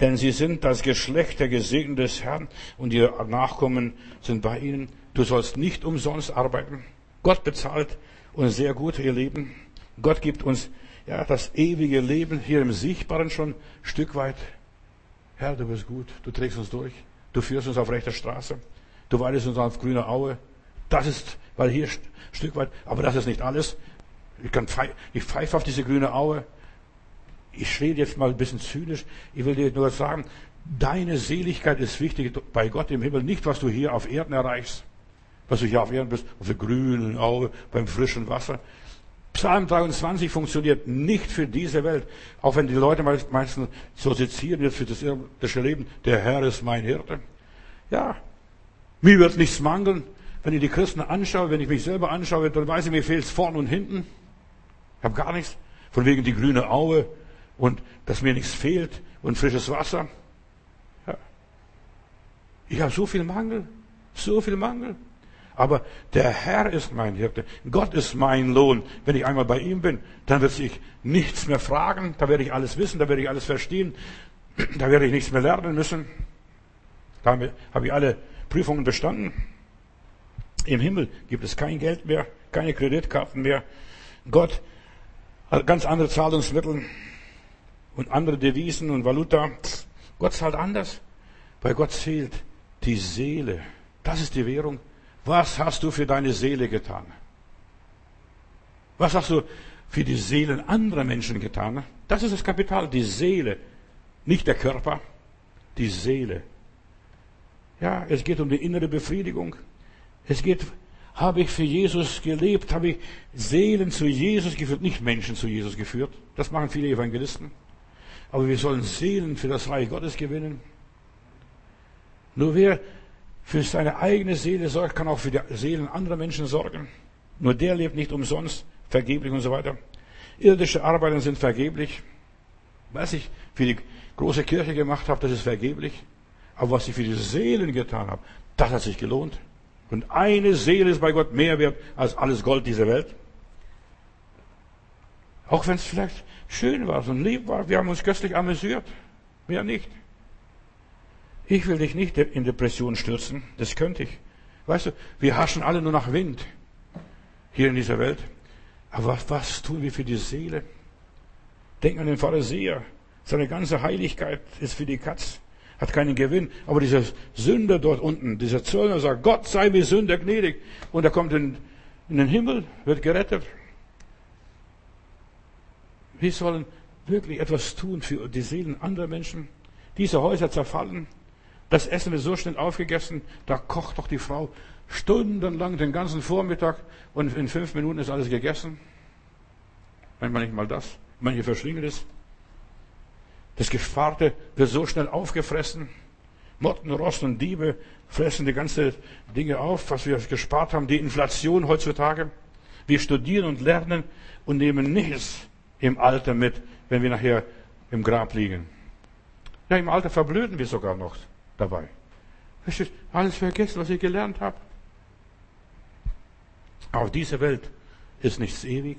denn sie sind das Geschlecht der Gesegneten des Herrn und ihre Nachkommen sind bei ihnen. Du sollst nicht umsonst arbeiten. Gott bezahlt uns sehr gut ihr Leben. Gott gibt uns ja das ewige Leben hier im Sichtbaren schon ein Stück weit. Herr, du bist gut. Du trägst uns durch. Du führst uns auf rechter Straße. Du weidest uns auf grüner Aue. Das ist, weil hier ein Stück weit, aber das ist nicht alles. Ich, kann pfeif, ich pfeife auf diese grüne Aue. Ich rede jetzt mal ein bisschen zynisch. Ich will dir nur sagen, deine Seligkeit ist wichtig bei Gott im Himmel, nicht was du hier auf Erden erreichst. Was du hier auf Erden bist, auf der grünen Aue, beim frischen Wasser. Psalm 23 funktioniert nicht für diese Welt. Auch wenn die Leute meistens so sezieren jetzt für das irdische Leben. Der Herr ist mein Hirte. Ja, mir wird nichts mangeln. Wenn ich die Christen anschaue, wenn ich mich selber anschaue, dann weiß ich, mir fehlt es vorn und hinten. Ich habe gar nichts. Von wegen die grüne Aue und dass mir nichts fehlt und frisches Wasser. Ja. Ich habe so viel Mangel. So viel Mangel. Aber der Herr ist mein Hirte. Gott ist mein Lohn. Wenn ich einmal bei ihm bin, dann wird sich nichts mehr fragen. Da werde ich alles wissen. Da werde ich alles verstehen. Da werde ich nichts mehr lernen müssen. Da habe ich alle Prüfungen bestanden. Im Himmel gibt es kein Geld mehr, keine Kreditkarten mehr. Gott hat ganz andere Zahlungsmittel und andere Devisen und Valuta. Gott zahlt anders. Bei Gott zählt die Seele. Das ist die Währung. Was hast du für deine Seele getan? Was hast du für die Seelen anderer Menschen getan? Das ist das Kapital, die Seele, nicht der Körper, die Seele. Ja, es geht um die innere Befriedigung. Es geht, habe ich für Jesus gelebt, habe ich Seelen zu Jesus geführt, nicht Menschen zu Jesus geführt. Das machen viele Evangelisten. Aber wir sollen Seelen für das Reich Gottes gewinnen. Nur wer für seine eigene Seele sorgt, kann auch für die Seelen anderer Menschen sorgen. Nur der lebt nicht umsonst, vergeblich und so weiter. Irdische Arbeiten sind vergeblich. Was ich für die große Kirche gemacht habe, das ist vergeblich. Aber was ich für die Seelen getan habe, das hat sich gelohnt. Und eine Seele ist bei Gott mehr wert als alles Gold dieser Welt. Auch wenn es vielleicht schön war und lieb war, wir haben uns köstlich amüsiert. Mehr nicht. Ich will dich nicht in Depression stürzen. Das könnte ich. Weißt du, wir haschen alle nur nach Wind hier in dieser Welt. Aber was, was tun wir für die Seele? Denk an den Pharisäer. Seine ganze Heiligkeit ist für die Katz. Hat keinen Gewinn. Aber dieser Sünder dort unten, dieser Zöllner sagt, Gott sei mir Sünder gnädig. Und er kommt in, in den Himmel, wird gerettet. Wir sollen wirklich etwas tun für die Seelen anderer Menschen. Diese Häuser zerfallen. Das Essen wird so schnell aufgegessen, da kocht doch die Frau stundenlang den ganzen Vormittag und in fünf Minuten ist alles gegessen. Manchmal nicht mal das. Manche verschlingen es. Das Gesparte wird so schnell aufgefressen. Motten, Rost und Diebe fressen die ganze Dinge auf, was wir gespart haben. Die Inflation heutzutage. Wir studieren und lernen und nehmen nichts im Alter mit, wenn wir nachher im Grab liegen. Ja, im Alter verblöden wir sogar noch dabei. Verstehst Alles vergessen, was ich gelernt habe. Auch diese Welt ist nichts ewig.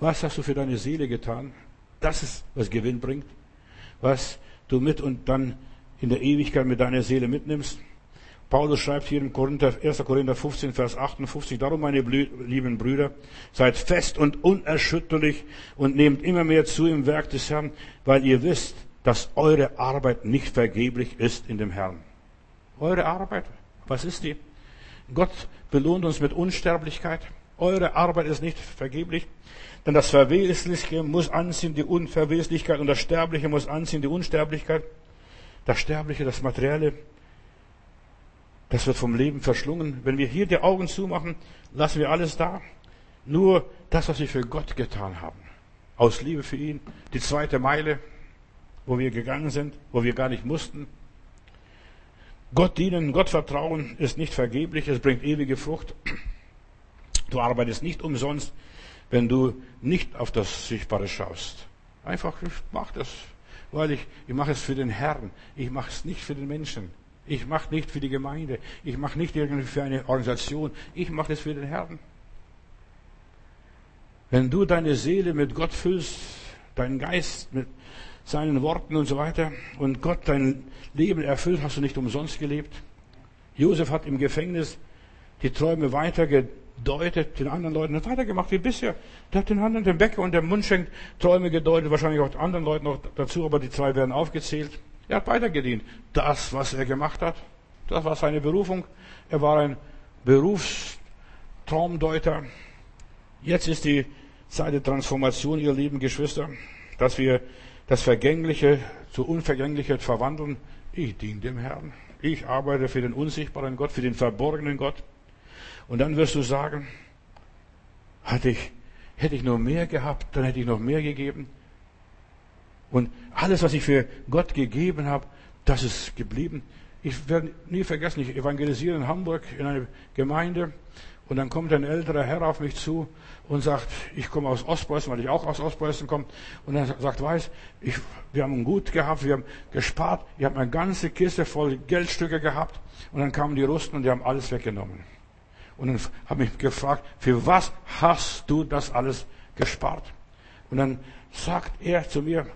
Was hast du für deine Seele getan? Das ist, was Gewinn bringt. Was du mit und dann in der Ewigkeit mit deiner Seele mitnimmst. Paulus schreibt hier im Korinther, 1. Korinther 15, Vers 58, darum, meine lieben Brüder, seid fest und unerschütterlich und nehmt immer mehr zu im Werk des Herrn, weil ihr wisst, dass eure Arbeit nicht vergeblich ist in dem Herrn. Eure Arbeit, was ist die? Gott belohnt uns mit Unsterblichkeit. Eure Arbeit ist nicht vergeblich. Denn das Verwesliche muss anziehen die Unverweslichkeit und das Sterbliche muss anziehen die Unsterblichkeit. Das Sterbliche, das Materielle, das wird vom Leben verschlungen. Wenn wir hier die Augen zumachen, lassen wir alles da. Nur das, was wir für Gott getan haben. Aus Liebe für ihn. Die zweite Meile, wo wir gegangen sind, wo wir gar nicht mussten. Gott dienen, Gott vertrauen ist nicht vergeblich, es bringt ewige Frucht. Du arbeitest nicht umsonst, wenn du nicht auf das Sichtbare schaust. Einfach, ich mache das, weil ich, ich mache es für den Herrn. Ich mache es nicht für den Menschen. Ich mache nicht für die Gemeinde. Ich mache nicht irgendwie für eine Organisation. Ich mache es für den Herrn. Wenn du deine Seele mit Gott füllst, deinen Geist mit seinen Worten und so weiter und Gott dein Leben erfüllt, hast du nicht umsonst gelebt. Josef hat im Gefängnis die Träume weitergedeutet, den anderen Leuten hat weitergemacht wie bisher. Der hat den anderen, den Bäcker und der Mundschenk Träume gedeutet, wahrscheinlich auch anderen Leuten noch dazu, aber die zwei werden aufgezählt. Er hat weitergedient. Das, was er gemacht hat, das war seine Berufung. Er war ein Berufstraumdeuter. Jetzt ist die Zeit der Transformation, ihr lieben Geschwister, dass wir das Vergängliche zu Unvergänglichem verwandeln. Ich diene dem Herrn. Ich arbeite für den unsichtbaren Gott, für den verborgenen Gott. Und dann wirst du sagen, hatte ich, hätte ich nur mehr gehabt, dann hätte ich noch mehr gegeben. Und alles, was ich für Gott gegeben habe, das ist geblieben. Ich werde nie vergessen, ich evangelisiere in Hamburg in einer Gemeinde und dann kommt ein älterer Herr auf mich zu und sagt, ich komme aus Ostpreußen, weil ich auch aus Ostpreußen komme. Und er sagt, weiß, ich, wir haben gut gehabt, wir haben gespart, ich habe eine ganze Kiste voll Geldstücke gehabt. Und dann kamen die Russen und die haben alles weggenommen. Und dann habe ich gefragt, für was hast du das alles gespart? Und dann sagt er zu mir,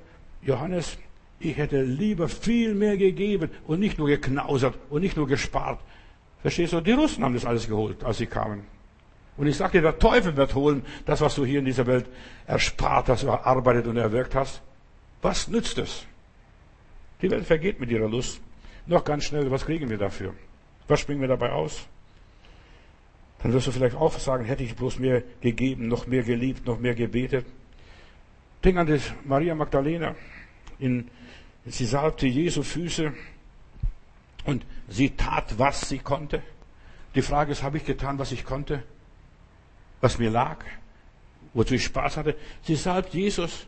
Johannes, ich hätte lieber viel mehr gegeben und nicht nur geknausert und nicht nur gespart. Verstehst du? Die Russen haben das alles geholt, als sie kamen. Und ich dir, der Teufel wird holen, das, was du hier in dieser Welt erspart hast, erarbeitet und erwirkt hast. Was nützt es? Die Welt vergeht mit ihrer Lust. Noch ganz schnell, was kriegen wir dafür? Was springen wir dabei aus? Dann wirst du vielleicht auch sagen, hätte ich bloß mehr gegeben, noch mehr geliebt, noch mehr gebetet. Denk an die Maria Magdalena. In, sie salbte Jesu Füße und sie tat, was sie konnte. Die Frage ist, habe ich getan, was ich konnte? Was mir lag? Wozu ich Spaß hatte? Sie salbt Jesus.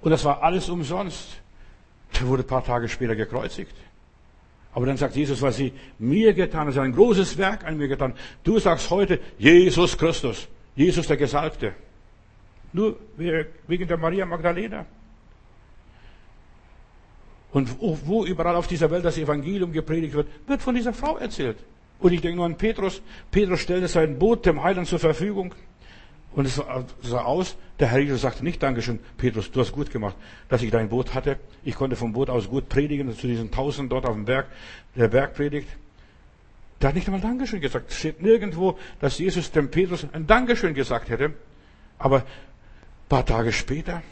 Und das war alles umsonst. Er wurde ein paar Tage später gekreuzigt. Aber dann sagt Jesus, was sie mir getan hat, ein großes Werk an mir getan. Du sagst heute, Jesus Christus, Jesus der Gesalbte. Nur wegen der Maria Magdalena. Und wo überall auf dieser Welt das Evangelium gepredigt wird, wird von dieser Frau erzählt. Und ich denke nur an Petrus. Petrus stellte sein Boot dem Heiland zur Verfügung. Und es sah aus, der Herr Jesus sagte nicht Dankeschön, Petrus, du hast gut gemacht, dass ich dein Boot hatte. Ich konnte vom Boot aus gut predigen, zu diesen Tausend dort auf dem Berg, der Bergpredigt. Der hat nicht einmal Dankeschön gesagt. Es steht nirgendwo, dass Jesus dem Petrus ein Dankeschön gesagt hätte. Aber ein paar Tage später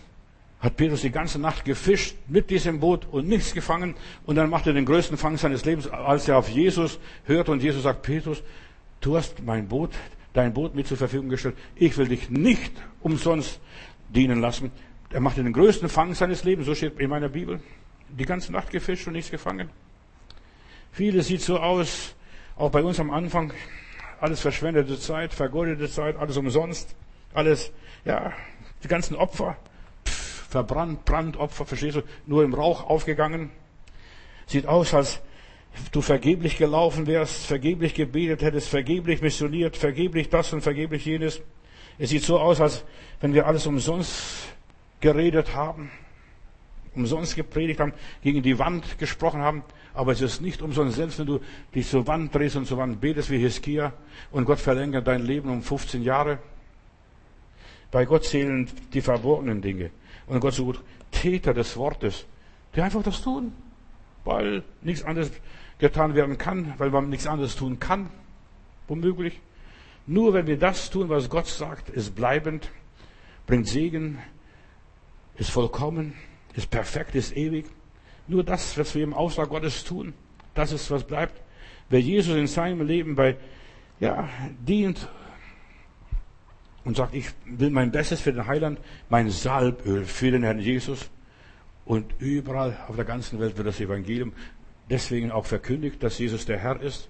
hat Petrus die ganze Nacht gefischt mit diesem Boot und nichts gefangen. Und dann macht er den größten Fang seines Lebens, als er auf Jesus hört und Jesus sagt, Petrus, du hast mein Boot, dein Boot mir zur Verfügung gestellt. Ich will dich nicht umsonst dienen lassen. Er macht den größten Fang seines Lebens, so steht in meiner Bibel. Die ganze Nacht gefischt und nichts gefangen. Vieles sieht so aus, auch bei uns am Anfang, alles verschwendete Zeit, vergeudete Zeit, alles umsonst, alles, ja, die ganzen Opfer verbrannt, Brandopfer, verstehst du, nur im Rauch aufgegangen. Sieht aus, als du vergeblich gelaufen wärst, vergeblich gebetet hättest, vergeblich missioniert, vergeblich das und vergeblich jenes. Es sieht so aus, als wenn wir alles umsonst geredet haben, umsonst gepredigt haben, gegen die Wand gesprochen haben. Aber es ist nicht umsonst, selbst wenn du dich zur Wand drehst und zur Wand betest wie Hiskia und Gott verlängert dein Leben um 15 Jahre. Bei Gott zählen die verborgenen Dinge. Und Gott sucht Täter des Wortes, die einfach das tun, weil nichts anderes getan werden kann, weil man nichts anderes tun kann, womöglich. Nur wenn wir das tun, was Gott sagt, ist bleibend, bringt Segen, ist vollkommen, ist perfekt, ist ewig. Nur das, was wir im Auftrag Gottes tun, das ist, was bleibt. Wer Jesus in seinem Leben bei, ja, dient und sagt, ich will mein Bestes für den Heiland, mein Salböl für den Herrn Jesus. Und überall auf der ganzen Welt wird das Evangelium deswegen auch verkündigt, dass Jesus der Herr ist.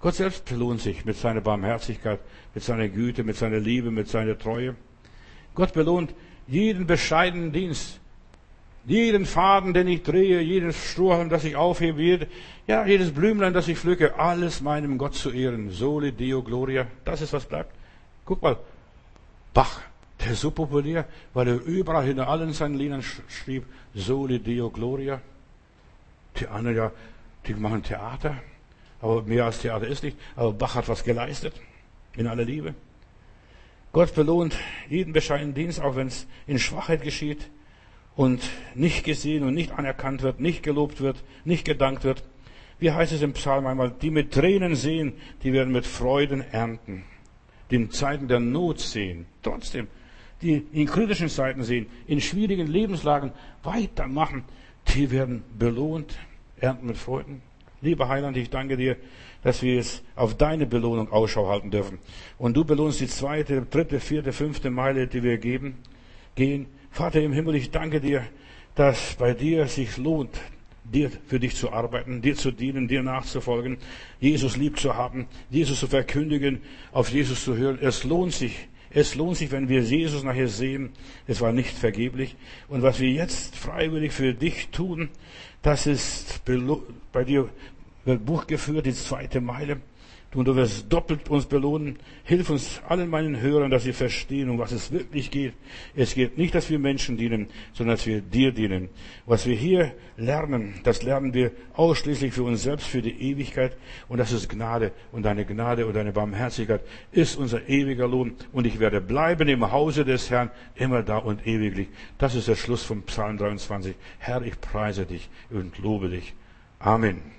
Gott selbst belohnt sich mit seiner Barmherzigkeit, mit seiner Güte, mit seiner Liebe, mit seiner Treue. Gott belohnt jeden bescheidenen Dienst, jeden Faden, den ich drehe, jedes Strohhalm, das ich aufhebe, jede, ja, jedes Blümlein, das ich pflücke, alles meinem Gott zu ehren. Soli Deo Gloria, das ist was bleibt. Guck mal, Bach, der ist so populär, weil er überall hinter allen seinen Liedern schrieb, Soli Deo Gloria. Die anderen ja, die machen Theater, aber mehr als Theater ist nicht. Aber Bach hat was geleistet, in aller Liebe. Gott belohnt jeden bescheidenen Dienst, auch wenn es in Schwachheit geschieht und nicht gesehen und nicht anerkannt wird, nicht gelobt wird, nicht gedankt wird. Wie heißt es im Psalm einmal, die mit Tränen sehen, die werden mit Freuden ernten. Die in Zeiten der Not sehen, trotzdem, die in kritischen Zeiten sehen, in schwierigen Lebenslagen weitermachen, die werden belohnt, ernten mit Freuden. Lieber Heiland, ich danke dir, dass wir es auf deine Belohnung Ausschau halten dürfen. Und du belohnst die zweite, dritte, vierte, fünfte Meile, die wir geben, gehen. Vater im Himmel, ich danke dir, dass bei dir sich lohnt, dir für dich zu arbeiten, dir zu dienen, dir nachzufolgen, Jesus lieb zu haben, Jesus zu verkündigen, auf Jesus zu hören. Es lohnt sich. Es lohnt sich, wenn wir Jesus nachher sehen. Es war nicht vergeblich. Und was wir jetzt freiwillig für dich tun, das ist bei dir wird Buch geführt, die zweite Meile. Und du wirst doppelt uns belohnen. Hilf uns allen meinen Hörern, dass sie verstehen, um was es wirklich geht. Es geht nicht, dass wir Menschen dienen, sondern dass wir dir dienen. Was wir hier lernen, das lernen wir ausschließlich für uns selbst, für die Ewigkeit. Und das ist Gnade. Und deine Gnade und deine Barmherzigkeit ist unser ewiger Lohn. Und ich werde bleiben im Hause des Herrn, immer da und ewiglich. Das ist der Schluss vom Psalm 23. Herr, ich preise dich und lobe dich. Amen.